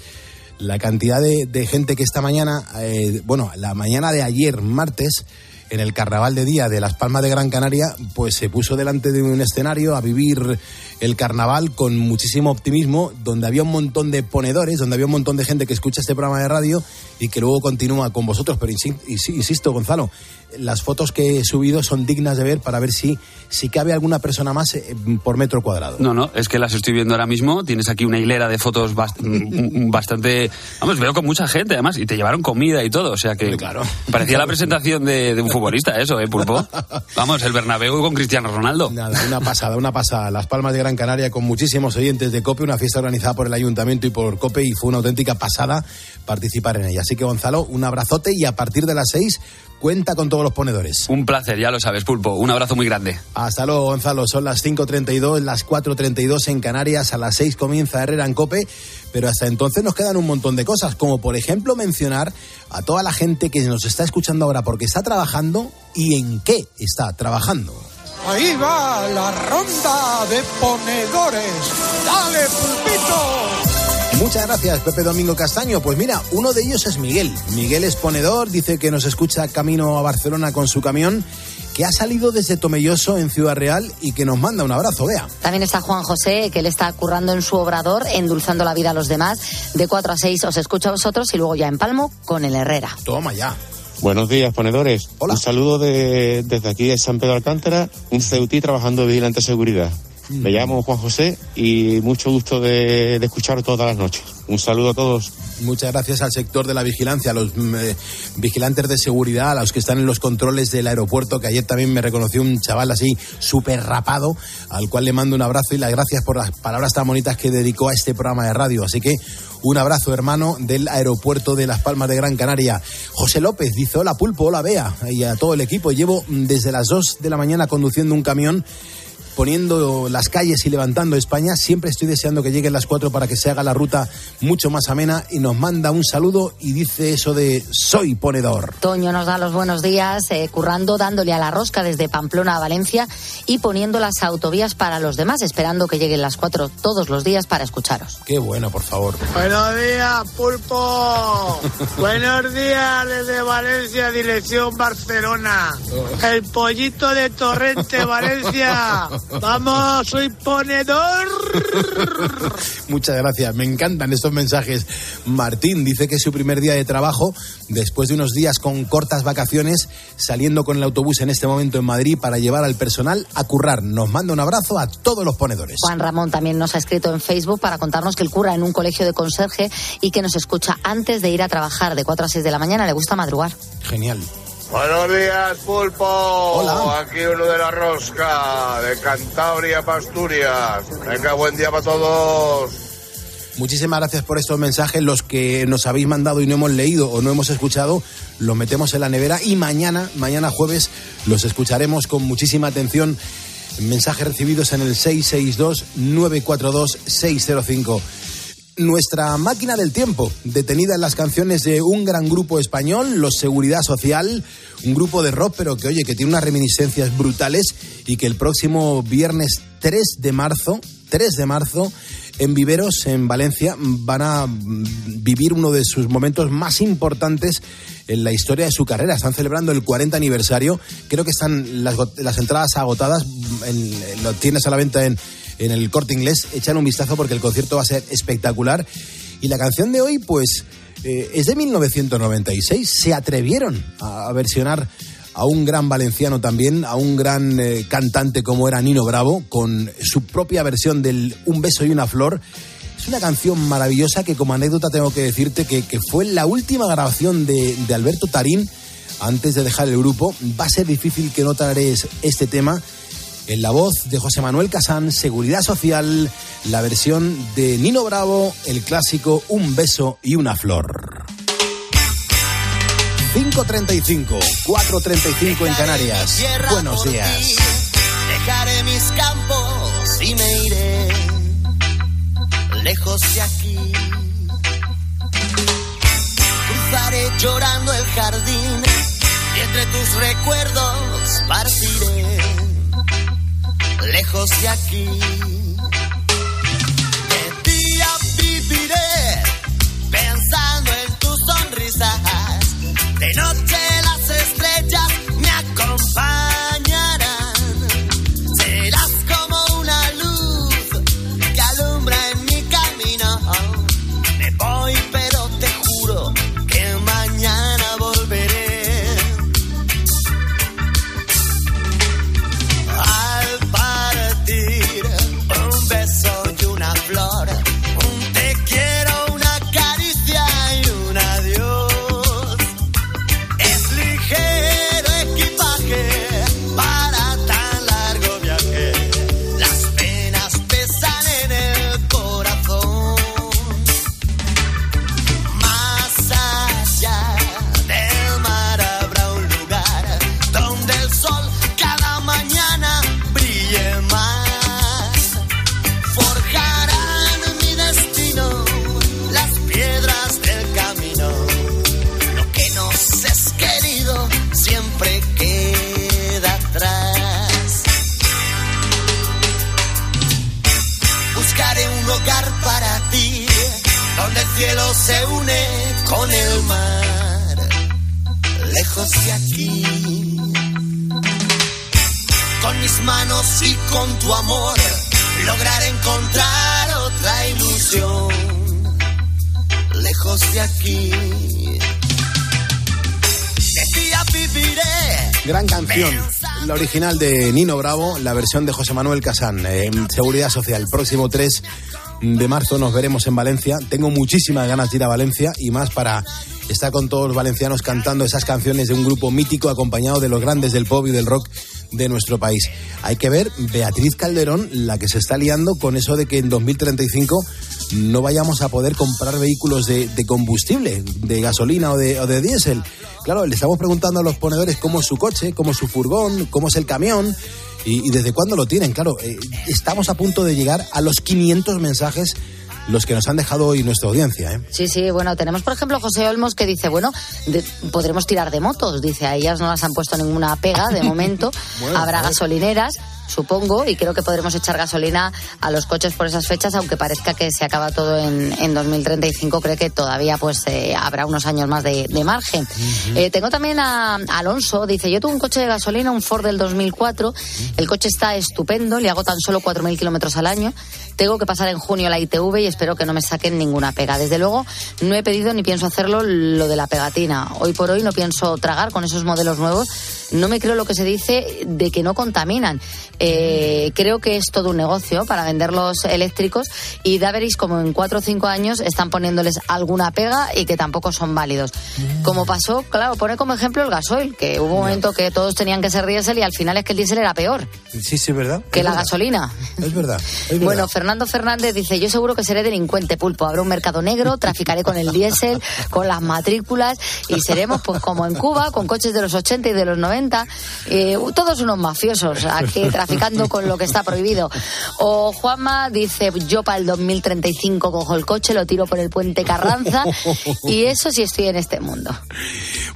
la cantidad de, gente que esta mañana, eh, bueno, la mañana de ayer, martes, en el carnaval de día de Las Palmas de Gran Canaria, pues se puso delante de un escenario a vivir el carnaval con muchísimo optimismo, donde había un montón de ponedores, donde había un montón de gente que escucha este programa de radio y que luego continúa con vosotros. Pero insi- insi- insisto, Gonzalo, las fotos que he subido son dignas de ver para ver si, si cabe alguna persona más eh, por metro cuadrado. No, no, es que las estoy viendo ahora mismo. Tienes aquí una hilera de fotos bast- mm, bastante. Vamos, veo con mucha gente además. Y te llevaron comida y todo. O sea que. Claro. Parecía la presentación de, de un futbolista, eso, ¿eh, Pulpo? Vamos, el Bernabéu con Cristiano Ronaldo. Nada, una pasada, una pasada. Las Palmas de Gran Canaria con muchísimos oyentes de COPE, una fiesta organizada por el Ayuntamiento y por COPE y fue una auténtica pasada participar en ella. Así que Gonzalo, un abrazote y a partir de las seis cuenta con todos los ponedores. Un placer, ya lo sabes, Pulpo. Un abrazo muy grande. Hasta luego, Gonzalo. Son las 5.32, las 4.32 en Canarias, a las 6 comienza Herrera en Cope, pero hasta entonces nos quedan un montón de cosas, como por ejemplo mencionar a toda la gente que nos está escuchando ahora porque está trabajando y en qué está trabajando. Ahí va la ronda de ponedores. ¡Dale, pulpito! Muchas gracias, Pepe Domingo Castaño. Pues mira, uno de ellos es Miguel. Miguel es ponedor, dice que nos escucha camino a Barcelona con su camión, que ha salido desde Tomelloso en Ciudad Real y que nos manda un abrazo, vea. También está Juan José, que él está currando en su obrador, endulzando la vida a los demás. De 4 a 6 os escucho a vosotros y luego ya en Palmo con el Herrera. Toma ya. Buenos días, ponedores. Un saludo de- desde aquí de San Pedro Alcántara, un ceutí trabajando de vigilante de seguridad. Me llamo Juan José y mucho gusto de, de escucharos todas las noches. Un saludo a todos. Muchas gracias al sector de la vigilancia, a los mm, eh, vigilantes de seguridad, a los que están en los controles del aeropuerto, que ayer también me reconoció un chaval así súper rapado, al cual le mando un abrazo y las gracias por las palabras tan bonitas que dedicó a este programa de radio. Así que un abrazo, hermano, del aeropuerto de Las Palmas de Gran Canaria. José López dice, hola Pulpo, hola Bea, y a todo el equipo. Llevo mm, desde las 2 de la mañana conduciendo un camión poniendo las calles y levantando España. Siempre estoy deseando que lleguen las cuatro para que se haga la ruta mucho más amena y nos manda un saludo y dice eso de soy ponedor. Toño nos da los buenos días, eh, currando, dándole a la rosca desde Pamplona a Valencia y poniendo las autovías para los demás, esperando que lleguen las cuatro todos los días para escucharos. Qué bueno, por favor. Buenos días, pulpo. Buenos días desde Valencia, dirección Barcelona. El pollito de Torrente, Valencia. Vamos, soy ponedor. Muchas gracias, me encantan estos mensajes. Martín dice que es su primer día de trabajo, después de unos días con cortas vacaciones, saliendo con el autobús en este momento en Madrid para llevar al personal a currar. Nos manda un abrazo a todos los ponedores. Juan Ramón también nos ha escrito en Facebook para contarnos que él curra en un colegio de conserje y que nos escucha antes de ir a trabajar de 4 a 6 de la mañana. Le gusta madrugar. Genial. Buenos días, Pulpo. Hola. Aquí uno de la rosca, de Cantabria, Pasturias. Venga, buen día para todos. Muchísimas gracias por estos mensajes. Los que nos habéis mandado y no hemos leído o no hemos escuchado, los metemos en la nevera y mañana, mañana jueves, los escucharemos con muchísima atención. Mensajes recibidos en el 662-942-605. Nuestra máquina del tiempo, detenida en las canciones de un gran grupo español, Los Seguridad Social, un grupo de rock, pero que oye, que tiene unas reminiscencias brutales y que el próximo viernes 3 de marzo, 3 de marzo, en Viveros, en Valencia, van a vivir uno de sus momentos más importantes en la historia de su carrera. Están celebrando el 40 aniversario. Creo que están las, las entradas agotadas. En- lo tienes a la venta en, en el corte inglés. Echan un vistazo porque el concierto va a ser espectacular. Y la canción de hoy, pues, eh, es de 1996. Se atrevieron a, versionar a un gran valenciano también, a un gran eh, cantante como era Nino Bravo, con su propia versión del Un beso y una flor. Es una canción maravillosa que como anécdota tengo que decirte que, que fue la última grabación de, de Alberto Tarín antes de dejar el grupo. Va a ser difícil que no traeres este tema. En la voz de José Manuel Casán, Seguridad Social, la versión de Nino Bravo, el clásico Un beso y una flor. 5.35, 4.35 en Canarias. Buenos días. ti. Dejaré mis campos y me iré lejos de aquí. Cruzaré llorando el jardín y entre tus recuerdos partiré lejos de aquí. El cielo se une con el mar, lejos de aquí. Con mis manos y con tu amor, lograr encontrar otra ilusión, lejos de aquí. Día viviré. Gran canción, la original de Nino Bravo, la versión de José Manuel Casán, en Seguridad Social. Próximo 3 de marzo nos veremos en Valencia. Tengo muchísimas ganas de ir a Valencia y más para estar con todos los valencianos cantando esas canciones de un grupo mítico acompañado de los grandes del pop y del rock de nuestro país. Hay que ver Beatriz Calderón, la que se está liando con eso de que en 2035 no vayamos a poder comprar vehículos de, de combustible, de gasolina o de, o de diésel. Claro, le estamos preguntando a los ponedores cómo es su coche, cómo es su furgón, cómo es el camión. ¿Y, y desde cuándo lo tienen? Claro, eh, estamos a punto de llegar a los 500 mensajes los que nos han dejado hoy nuestra audiencia. ¿eh? Sí, sí, bueno, tenemos por ejemplo José Olmos que dice, bueno, de- podremos tirar de motos, dice, a ellas no las han puesto ninguna pega de momento, Bueno, habrá joder. gasolineras. Supongo, y creo que podremos echar gasolina a los coches por esas fechas, aunque parezca que se acaba todo en, en 2035, creo que todavía pues eh, habrá unos años más de, de margen. Eh, tengo también a, a Alonso, dice, yo tuve un coche de gasolina, un Ford del 2004, el coche está estupendo, le hago tan solo 4.000 kilómetros al año, tengo que pasar en junio la ITV y espero que no me saquen ninguna pega. Desde luego, no he pedido ni pienso hacerlo lo de la pegatina. Hoy por hoy no pienso tragar con esos modelos nuevos. No me creo lo que se dice de que no contaminan. Eh, creo que es todo un negocio para vender los eléctricos y da veréis como en cuatro o cinco años están poniéndoles alguna pega y que tampoco son válidos. Como pasó, claro, pone como ejemplo el gasoil, que hubo un momento que todos tenían que ser diésel y al final es que el diésel era peor Sí, sí, es verdad. que Es la verdad. gasolina. Es verdad. es verdad. Bueno, Fernando Fernández dice, yo seguro que seré delincuente pulpo, habrá un mercado negro, traficaré con el diésel, con las matrículas y seremos pues como en Cuba, con coches de los 80 y de los 90, eh, todos unos mafiosos aquí traficando con lo que está prohibido. O Juanma dice, yo para el 2035 cojo el coche, lo tiro por el puente Carranza y eso sí estoy en este mundo.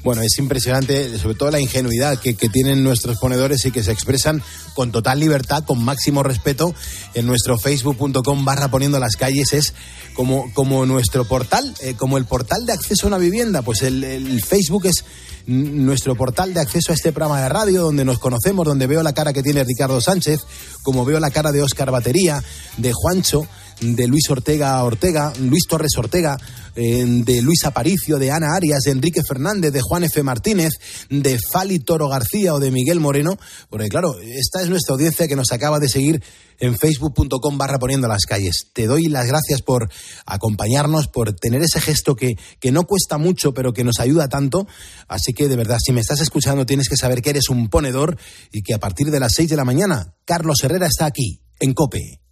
Bueno, es impresionante, sobre todo la ingenuidad que, tienen nuestros ponedores y que se expresan con total libertad, con máximo respeto en nuestro facebook.com barra poniendo las calles. Es como, como nuestro portal, eh, como el portal de acceso a una vivienda. Pues el, el Facebook es nuestro portal de acceso a este programa de radio, donde nos conocemos, donde veo la cara que tiene Ricardo Sánchez, como veo la cara de Óscar Batería, de Juancho, de Luis Ortega Ortega, Luis Torres Ortega, eh, de Luis Aparicio, de Ana Arias, de Enrique Fernández, de Juan F. Martínez, de Fali Toro García o de Miguel Moreno. Porque claro, esta es nuestra audiencia que nos acaba de seguir en facebook.com barra poniendo las calles. Te doy las gracias por acompañarnos, por tener ese gesto que, que no cuesta mucho, pero que nos ayuda tanto. Así que de verdad, si me estás escuchando, tienes que saber que eres un ponedor y que a partir de las 6 de la mañana, Carlos Herrera está aquí, en COPE.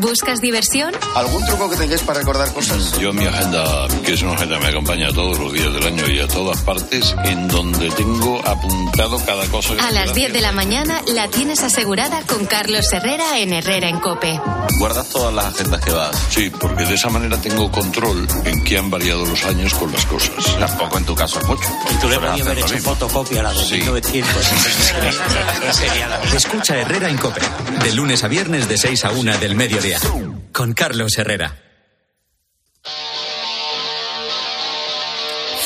¿Buscas diversión? ¿Algún truco que tengáis para recordar cosas? Yo mi agenda, que es una agenda que me acompaña todos los días del año y a todas partes, en donde tengo apuntado cada cosa que A las que 10 de la mañana la tienes asegurada con Carlos Herrera en Herrera en Cope. ¿Guardas todas las agendas que vas? Sí, porque de esa manera tengo control en qué han variado los años con las cosas. Tampoco en tu caso es mucho. Y tú le podías haber hecho fotocopia a la de Sí. 1900. Sería la Escucha Herrera en Cope. De lunes a viernes de 6 a 1 del mediodía. Con Carlos Herrera.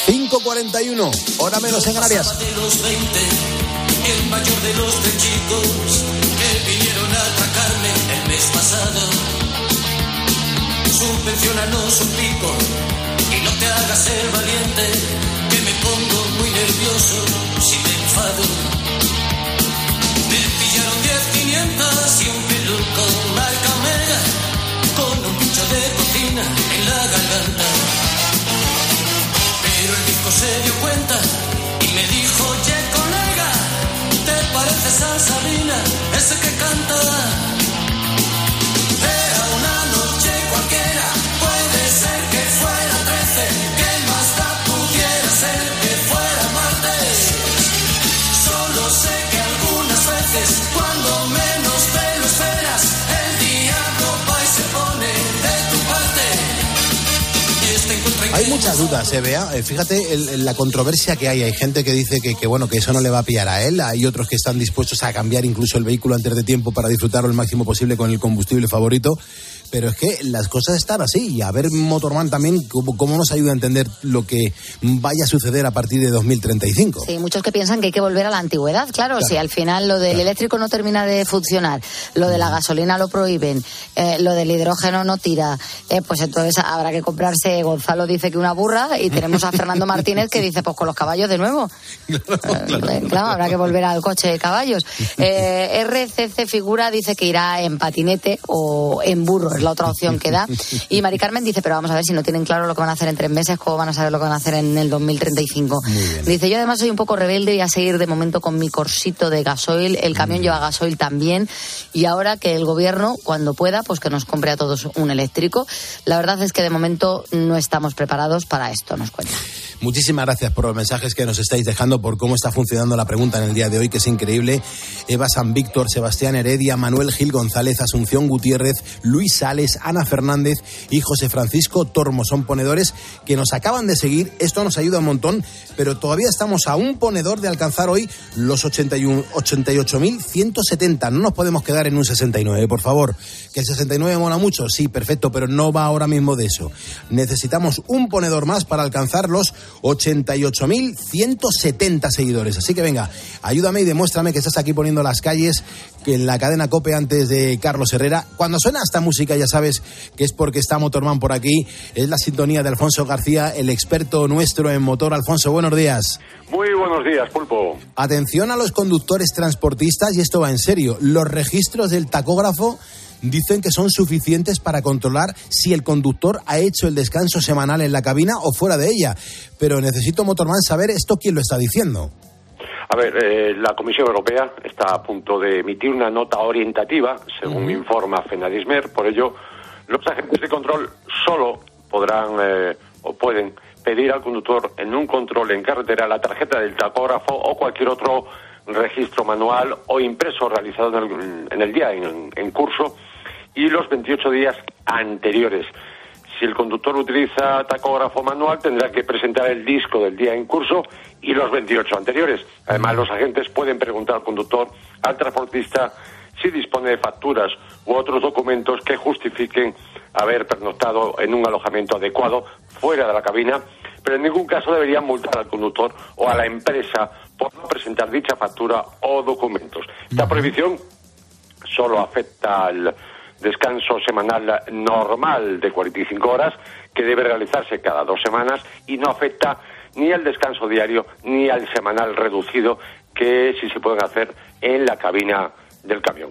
5.41, hora menos en Canarias. de los 20, el mayor de los de chicos que vinieron a atracarme el mes pasado. Subvencionanos un pico y no te hagas ser valiente, que me pongo muy nervioso si me enfado. Me pillaron 10 500 y un peluco con un pincho de cocina en la garganta. Pero el disco se dio cuenta y me dijo, oye colega, ¿te pareces a Sabina, ese que canta? Hay muchas dudas, ¿eh, Bea? Eh, Fíjate la controversia que hay. Hay gente que dice que, que, bueno, que eso no le va a pillar a él. Hay otros que están dispuestos a cambiar incluso el vehículo antes de tiempo para disfrutarlo el máximo posible con el combustible favorito. Pero es que las cosas están así. Y a ver, Motorman también, cómo, cómo nos ayuda a entender lo que vaya a suceder a partir de 2035. Sí, muchos que piensan que hay que volver a la antigüedad. Claro, si al final lo del eléctrico no termina de funcionar, lo de la gasolina lo prohíben, eh, lo del hidrógeno no tira, eh, pues entonces habrá que comprarse. Gonzalo dice que una burra y tenemos a Fernando Martínez que dice, pues con los caballos de nuevo. Eh, claro, habrá que volver al coche de caballos. Eh, RCC Figura dice que irá en patinete o en burro es la otra opción que da. Y Mari Carmen dice, pero vamos a ver si no tienen claro lo que van a hacer en tres meses, cómo van a saber lo que van a hacer en el 2035. Dice, yo además soy un poco rebelde y a seguir de momento con mi corsito de gasoil, el camión lleva gasoil también, y ahora que el gobierno, cuando pueda, pues que nos compre a todos un eléctrico. La verdad es que de momento no estamos preparados para esto, nos cuenta. Muchísimas gracias por los mensajes que nos estáis dejando, por cómo está funcionando la pregunta en el día de hoy, que es increíble. Eva San Víctor, Sebastián Heredia, Manuel Gil González, Asunción Gutiérrez, Luis Ana Fernández y José Francisco Tormo. Son ponedores que nos acaban de seguir. Esto nos ayuda un montón, pero todavía estamos a un ponedor de alcanzar hoy los 81 88.170. No nos podemos quedar en un 69, por favor. Que el 69 mola mucho, sí, perfecto, pero no va ahora mismo de eso. Necesitamos un ponedor más para alcanzar los 88.170 seguidores. Así que venga, ayúdame y demuéstrame que estás aquí poniendo las calles que en la cadena Cope antes de Carlos Herrera. Cuando suena esta música ya sabes que es porque está Motorman por aquí. Es la sintonía de Alfonso García, el experto nuestro en motor. Alfonso, buenos días. Muy buenos días, Pulpo. Atención a los conductores transportistas, y esto va en serio. Los registros del tacógrafo dicen que son suficientes para controlar si el conductor ha hecho el descanso semanal en la cabina o fuera de ella. Pero necesito, Motorman, saber esto quién lo está diciendo. A ver, eh, la Comisión Europea está a punto de emitir una nota orientativa, según informa Fenadismer. Por ello, los agentes de control solo podrán eh, o pueden pedir al conductor en un control en carretera la tarjeta del tacógrafo o cualquier otro registro manual o impreso realizado en el, en el día en, en curso y los 28 días anteriores. Si el conductor utiliza tacógrafo manual, tendrá que presentar el disco del día en curso y los 28 anteriores. Además, los agentes pueden preguntar al conductor, al transportista, si dispone de facturas u otros documentos que justifiquen haber pernoctado en un alojamiento adecuado fuera de la cabina, pero en ningún caso deberían multar al conductor o a la empresa por no presentar dicha factura o documentos. Esta prohibición solo afecta al descanso semanal normal de 45 horas que debe realizarse cada dos semanas y no afecta ni al descanso diario ni al semanal reducido que sí se pueden hacer en la cabina del camión.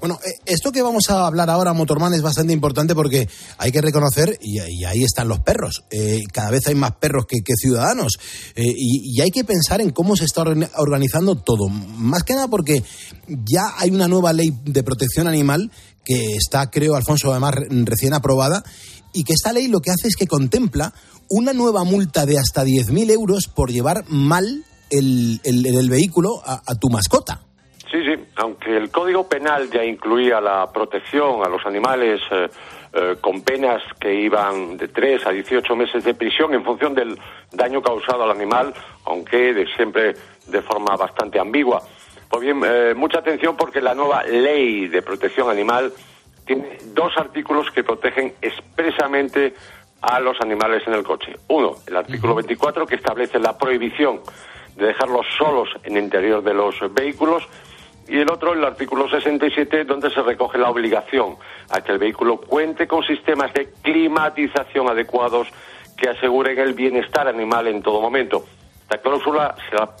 Bueno, eh, esto que vamos a hablar ahora, Motorman, es bastante importante porque hay que reconocer, y, ahí están los perros, eh, cada vez hay más perros que, ciudadanos, eh, y, hay que pensar en cómo se está orga- organizando todo. Más que nada porque ya hay una nueva ley de protección animal que está, creo, Alfonso, además re- recién aprobada, y que esta ley lo que hace es que contempla una nueva multa de hasta 10.000 euros por llevar mal el, el- vehículo a tu mascota. Sí, sí, aunque el Código Penal ya incluía la protección a los animales eh, eh, con penas que iban de 3 a 18 meses de prisión en función del daño causado al animal, aunque de siempre de forma bastante ambigua. Pues bien, eh, mucha atención porque la nueva ley de protección animal tiene dos artículos que protegen expresamente a los animales en el coche. Uno, el artículo 24 que establece la prohibición de dejarlos solos en el interior de los vehículos y el otro, el artículo 67, donde se recoge la obligación a que el vehículo cuente con sistemas de climatización adecuados que aseguren el bienestar animal en todo momento. Esta cláusula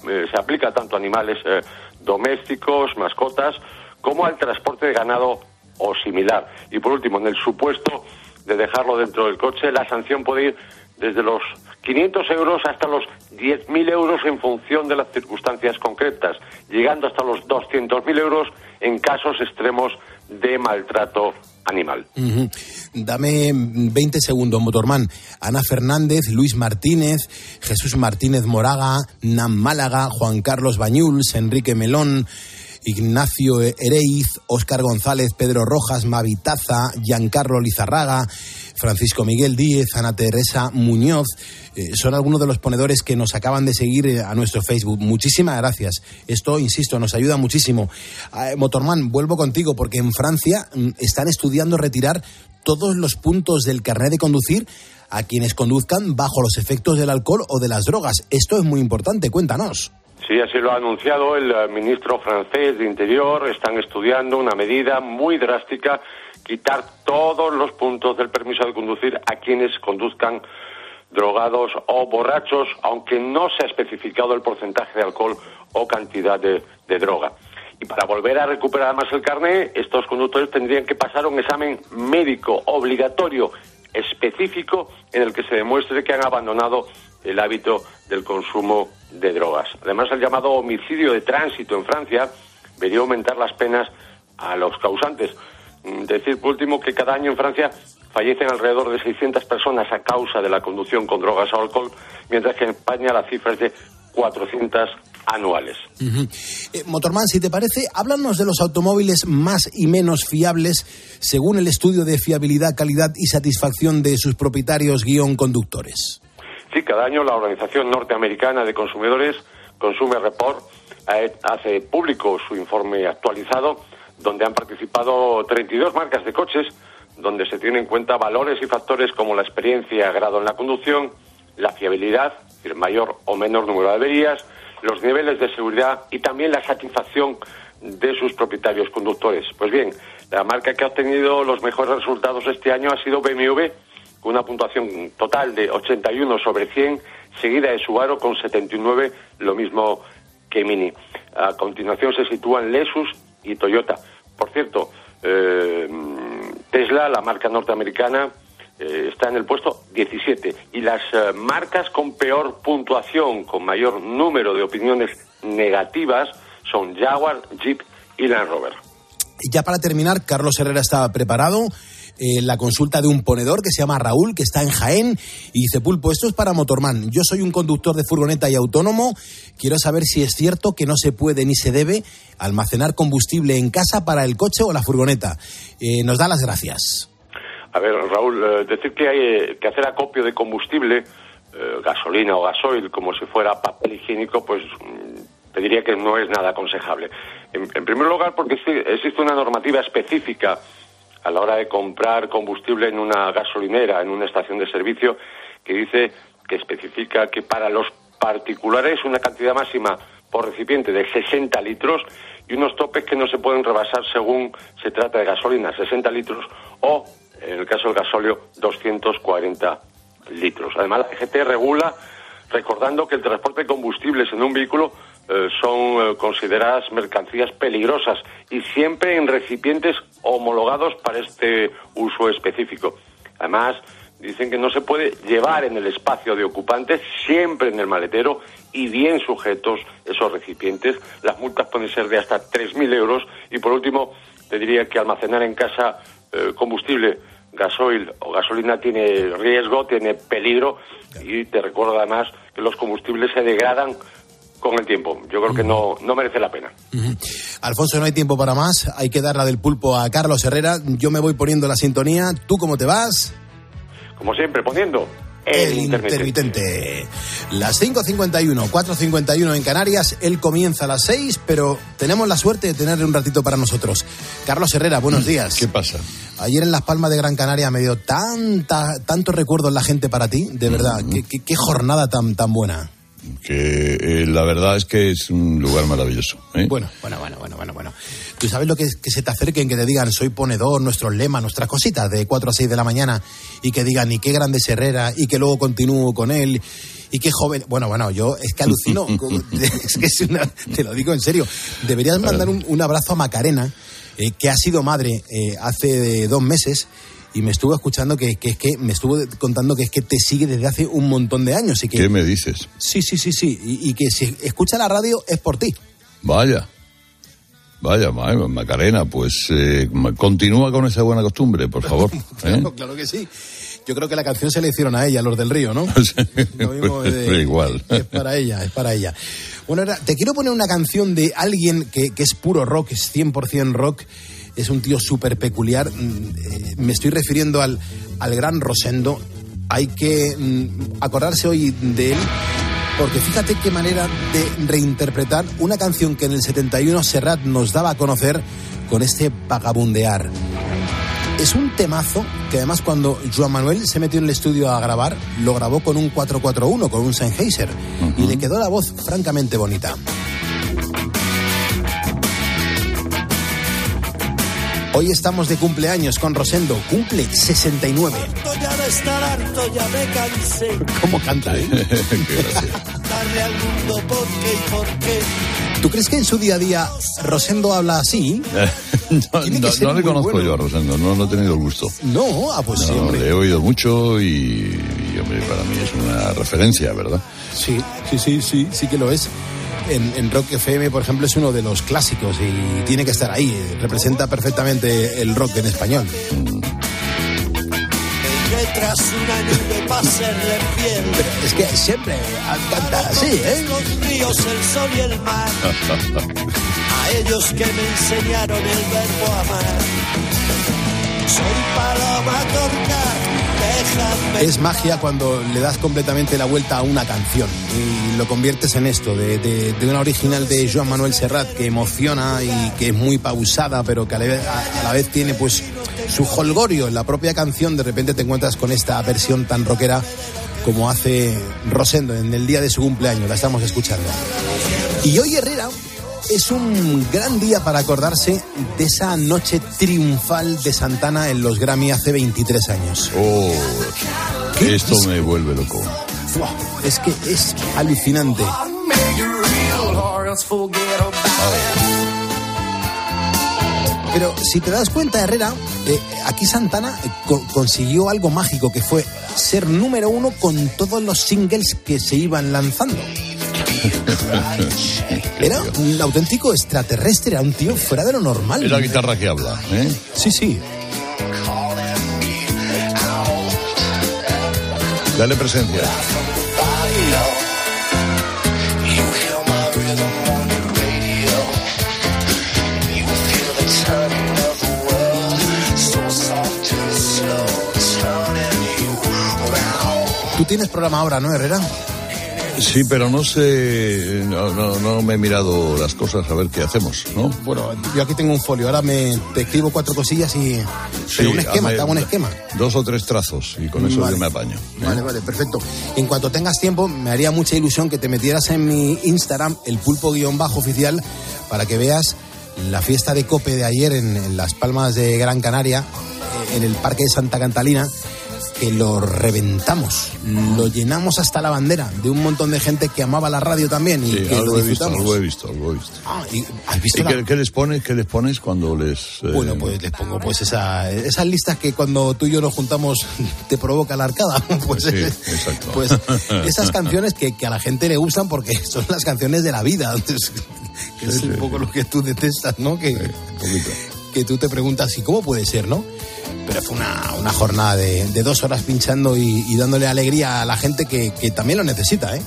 eh, se aplica tanto a animales eh, domésticos, mascotas, como al transporte de ganado o similar. Y por último, en el supuesto de dejarlo dentro del coche, la sanción puede ir desde los 500 euros hasta los 10.000 euros en función de las circunstancias concretas, llegando hasta los 200.000 euros en casos extremos de maltrato animal. Dame 20 segundos, Motorman. Ana Fernández, Luis Martínez, Jesús Martínez Moraga, Nam Málaga, Juan Carlos Bañuls, Enrique Melón, Ignacio Ereiz, Óscar González, Pedro Rojas, Mavitaza, Giancarlo Lizarraga, Francisco Miguel Díez, Ana Teresa Muñoz. eh, son algunos de los ponedores que nos acaban de seguir eh, a nuestro Facebook. Muchísimas gracias. Esto, insisto, nos ayuda muchísimo. Ah, Motorman, vuelvo contigo porque en Francia mm, están estudiando retirar todos los puntos del carnet de conducir a quienes conduzcan bajo los efectos del alcohol o de las drogas. Esto es muy importante, cuéntanos. Sí, así lo ha anunciado el eh, ministro francés de Interior. Están estudiando una medida muy drástica, quitar todos los puntos del permiso de conducir a quienes conduzcan drogados o borrachos, aunque no se ha especificado el porcentaje de alcohol o cantidad de, de droga. Y para volver a recuperar más el carnet, estos conductores tendrían que pasar un examen médico obligatorio específico en el que se demuestre que han abandonado el hábito del consumo de drogas. Además, el llamado homicidio de tránsito en Francia vería aumentar las penas a los causantes. Mm, Decir, por último, que cada año en Francia fallecen alrededor de 600 personas a causa de la conducción con drogas o alcohol, mientras que en España la cifra es de 400 anuales. Eh, Motorman, si te parece, háblanos de los automóviles más y menos fiables según el estudio de fiabilidad, calidad y satisfacción de sus propietarios guion conductores. Sí, cada año la Organización Norteamericana de Consumidores, Consumer Report, hace público su informe actualizado, donde han participado 32 marcas de coches, donde se tienen en cuenta valores y factores como la experiencia, grado en la conducción, la fiabilidad, decir, mayor o menor número de averías, los niveles de seguridad y también la satisfacción de sus propietarios conductores. Pues bien, la marca que ha obtenido los mejores resultados este año ha sido BMW, con una puntuación total de 81 sobre 100, seguida de Subaru con 79, lo mismo que Mini. A continuación se sitúan Lexus y Toyota. Por cierto, eh, Tesla, la marca norteamericana, eh, está en el puesto 17 y las eh, marcas con peor puntuación, con mayor número de opiniones negativas, son Jaguar, Jeep y Land Rover. Y ya para terminar, Carlos Herrera está preparado. Eh, la consulta de un ponedor que se llama Raúl, que está en Jaén, y dice, Pulpo, esto es para Motorman. Yo soy un conductor de furgoneta y autónomo. Quiero saber si es cierto que no se puede ni se debe almacenar combustible en casa para el coche o la furgoneta. Eh, nos da las gracias. A ver, Raúl, eh, decir que hay que hacer acopio de combustible, gasolina o gasoil, como si fuera papel higiénico, pues mm, te diría que no es nada aconsejable. En, primer lugar, porque exi- existe una normativa específica a la hora de comprar combustible en una gasolinera, en una estación de servicio, que dice que especifica que para los particulares una cantidad máxima por recipiente de 60 litros y unos topes que no se pueden rebasar según se trata de gasolina, 60 litros o, en el caso del gasóleo, 240 litros. Además, la EGT regula recordando que el transporte de combustibles en un vehículo eh, son eh, consideradas mercancías peligrosas y siempre en recipientes homologados para este uso específico. Además, dicen que no se puede llevar en el espacio de ocupantes, siempre en el maletero y bien sujetos esos recipientes. Las multas pueden ser de hasta 3.000 euros y, por último, te diría que almacenar en casa eh, combustible gasoil o gasolina tiene riesgo, tiene peligro y te recuerdo además que los combustibles se degradan con el tiempo. Yo creo que no, no merece la pena. Alfonso, no hay tiempo para más. Hay que dar la del pulpo a Carlos Herrera. Yo me voy poniendo la sintonía. ¿Tú cómo te vas? Como siempre, poniendo el, El intermitente. intermitente. Las 5.51, 4.51 en Canarias. Él comienza a las 6, pero tenemos la suerte de tenerle un ratito para nosotros. Carlos Herrera, buenos días. ¿Qué pasa? Ayer en Las Palmas de Gran Canaria me dio tanta, tantos recuerdos la gente para ti, de verdad. Mm. Qué, qué- qué jornada tan, tan buena. Que eh, la verdad es que es un lugar maravilloso. ¿eh? Bueno, bueno, bueno, bueno, bueno, bueno. Tú sabes lo que es que se te acerquen, que te digan, soy ponedor, nuestros lemas, nuestras cositas de 4 a 6 de la mañana, y que digan, y qué grande es Herrera, y que luego continúo con él, y qué joven. Bueno, bueno, yo es que alucino, es que es una, te lo digo en serio. Deberías mandar un, un abrazo a Macarena, eh, que ha sido madre eh, hace dos meses. Y me estuvo escuchando que, que es que me estuvo contando que es que te sigue desde hace un montón de años y que ¿Qué me dices? sí sí sí sí y, y que si escucha la radio es por ti Vaya. Vaya, ma- Macarena, pues eh, continúa con esa buena costumbre, por favor. ¿eh? Claro, claro que sí. Yo creo que la canción se le hicieron a ella, los del río, ¿no? Lo mismo Pues, de- igual. Es para ella, es para ella. Bueno, ahora, te quiero poner una canción de alguien que, que es puro rock, es 100% rock. Es un tío súper peculiar. Mm, eh, Me estoy refiriendo al, al gran Rosendo. Hay que mm, acordarse hoy de él. Porque fíjate qué manera de reinterpretar una canción que en el 71 Serrat nos daba a conocer con este vagabundear. Es un temazo que además cuando Joan Manuel se metió en el estudio a grabar, lo grabó con un 441, con un Sennheiser, y le quedó la voz francamente bonita. Hoy estamos de cumpleaños con Rosendo, cumple 69. Harto ya de estar harto, ya me cansé. ¿Cómo canta, eh? Darle al mundo por qué y por qué. ¿Tú crees que en su día a día Rosendo habla así? no, no- no le conozco bueno. yo a Rosendo, no, no he tenido el gusto. No, ah, pues sí, No, hombre. le he oído mucho y, y, hombre, para mí es una referencia, ¿verdad? Sí, sí, sí, sí, sí que lo es. En, en Rock FM, por ejemplo, es uno de los clásicos y tiene que estar ahí. Representa perfectamente el rock en español. Tras una nube para serle fiel. Es que siempre canta así, ¿eh? Los ríos, el sol y el mar. A ellos que me enseñaron el verbo amar. Soy paloma torca, déjame. Es magia cuando le das completamente la vuelta a una canción y lo conviertes en esto, de, una original de Joan Manuel Serrat que emociona y que es muy pausada, pero que a la vez, a- a la vez tiene pues su holgorio en la propia canción. De repente te encuentras con esta versión tan rockera como hace Rosendo en el día de su cumpleaños. La estamos escuchando. Y hoy Herrera es un gran día para acordarse de esa noche triunfal de Santana en los Grammy hace 23 años. Oh, esto me vuelve loco. Es que es alucinante. Pero si te das cuenta, Herrera, eh, aquí Santana eh, co- consiguió algo mágico que fue ser número uno con todos los singles que se iban lanzando. Era un auténtico extraterrestre, era un tío fuera de lo normal. Es la guitarra que habla, ¿eh? Sí, sí. Dale presencia. Tú tienes programa ahora, ¿no, Herrera? Sí, pero no sé, no, no, no me he mirado las cosas a ver qué hacemos, ¿no? Bueno, yo aquí tengo un folio, ahora me te escribo cuatro cosillas y... Pero un esquema, te hago un esquema. Dos o tres trazos y con eso Vale. yo me apaño. ¿eh? Vale, vale, perfecto. En cuanto tengas tiempo, me haría mucha ilusión que te metieras en mi Instagram, el pulpo guion bajo oficial, para que veas la fiesta de Cope de ayer en, en Las Palmas de Gran Canaria, eh, en el Parque de Santa Catalina, que lo reventamos, lo llenamos hasta la bandera de un montón de gente que amaba la radio también y Sí, que lo he visto, algo he visto, algo he visto. Ah, y- ¿Has visto ¿Y la- qué, qué les pones, qué les pones cuando les... eh, Bueno, pues les pongo pues esa, esas listas que cuando tú y yo nos juntamos te provoca la arcada. Pues, Sí, exacto. pues esas canciones que, que a la gente le gustan porque son las canciones de la vida. Entonces, que es un poco lo que tú detestas, ¿no? Que, que tú te preguntas, ¿y cómo puede ser, no? Pero fue una, una jornada de, de dos horas pinchando y, y dándole alegría a la gente que, que también lo necesita, ¿eh?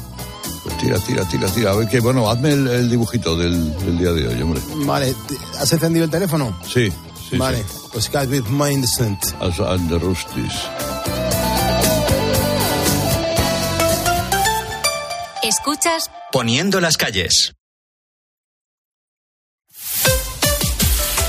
Pues tira, tira, tira, tira. A ver que, bueno, hazme el, el dibujito del, del día de hoy, hombre. Vale, ¿te- ¿has encendido el teléfono? Sí, sí. vale, sí. pues Cat with Mindset. As and the Rusties. Escuchas Poniendo las calles.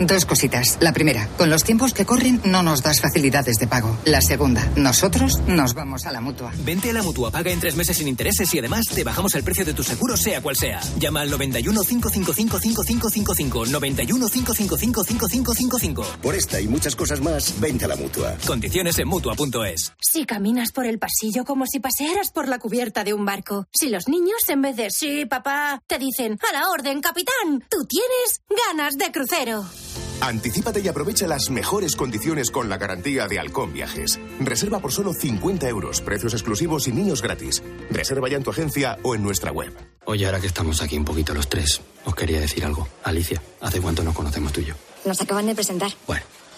Dos cositas. La primera, con los tiempos que corren no nos das facilidades de pago. La segunda, nosotros nos vamos a la mutua. Vente a la mutua, paga en tres meses sin intereses y además te bajamos el precio de tu seguro, sea cual sea. Llama al 91 555 5555. 91 555 5555. Por esta y muchas cosas más, vente a la mutua. Condiciones en mutua.es. Si caminas por el pasillo como si pasearas por la cubierta de un barco. Si los niños, en vez de sí, papá, te dicen a la orden, capitán, tú tienes ganas de crucero. Anticípate y aprovecha las mejores condiciones con la garantía de Halcón Viajes. Reserva por solo 50 euros, precios exclusivos y niños gratis. Reserva ya en tu agencia o en nuestra web. Oye, ahora que estamos aquí un poquito los tres, os quería decir algo. Alicia, ¿hace cuánto nos conocemos tú y yo? Nos acaban de presentar. Bueno,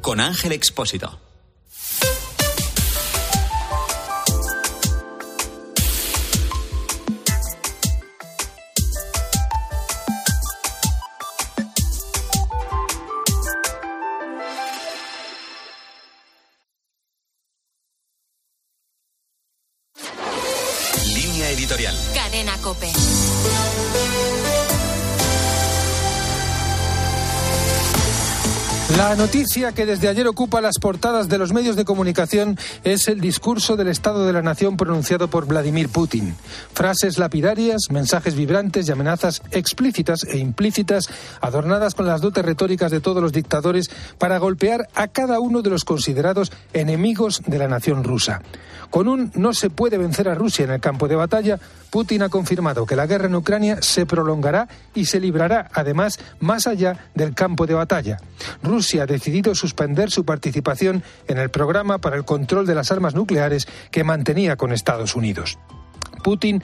Con Ángel Expósito. Noticia que desde ayer ocupa las portadas de los medios de comunicación es el discurso del Estado de la Nación pronunciado por Vladimir Putin. Frases lapidarias, mensajes vibrantes y amenazas explícitas e implícitas, adornadas con las dotes retóricas de todos los dictadores para golpear a cada uno de los considerados enemigos de la nación rusa. Con un no se puede vencer a Rusia en el campo de batalla, Putin ha confirmado que la guerra en Ucrania se prolongará y se librará, además, más allá del campo de batalla. Rusia ha decidido suspender su participación en el programa para el control de las armas nucleares que mantenía con Estados Unidos. Putin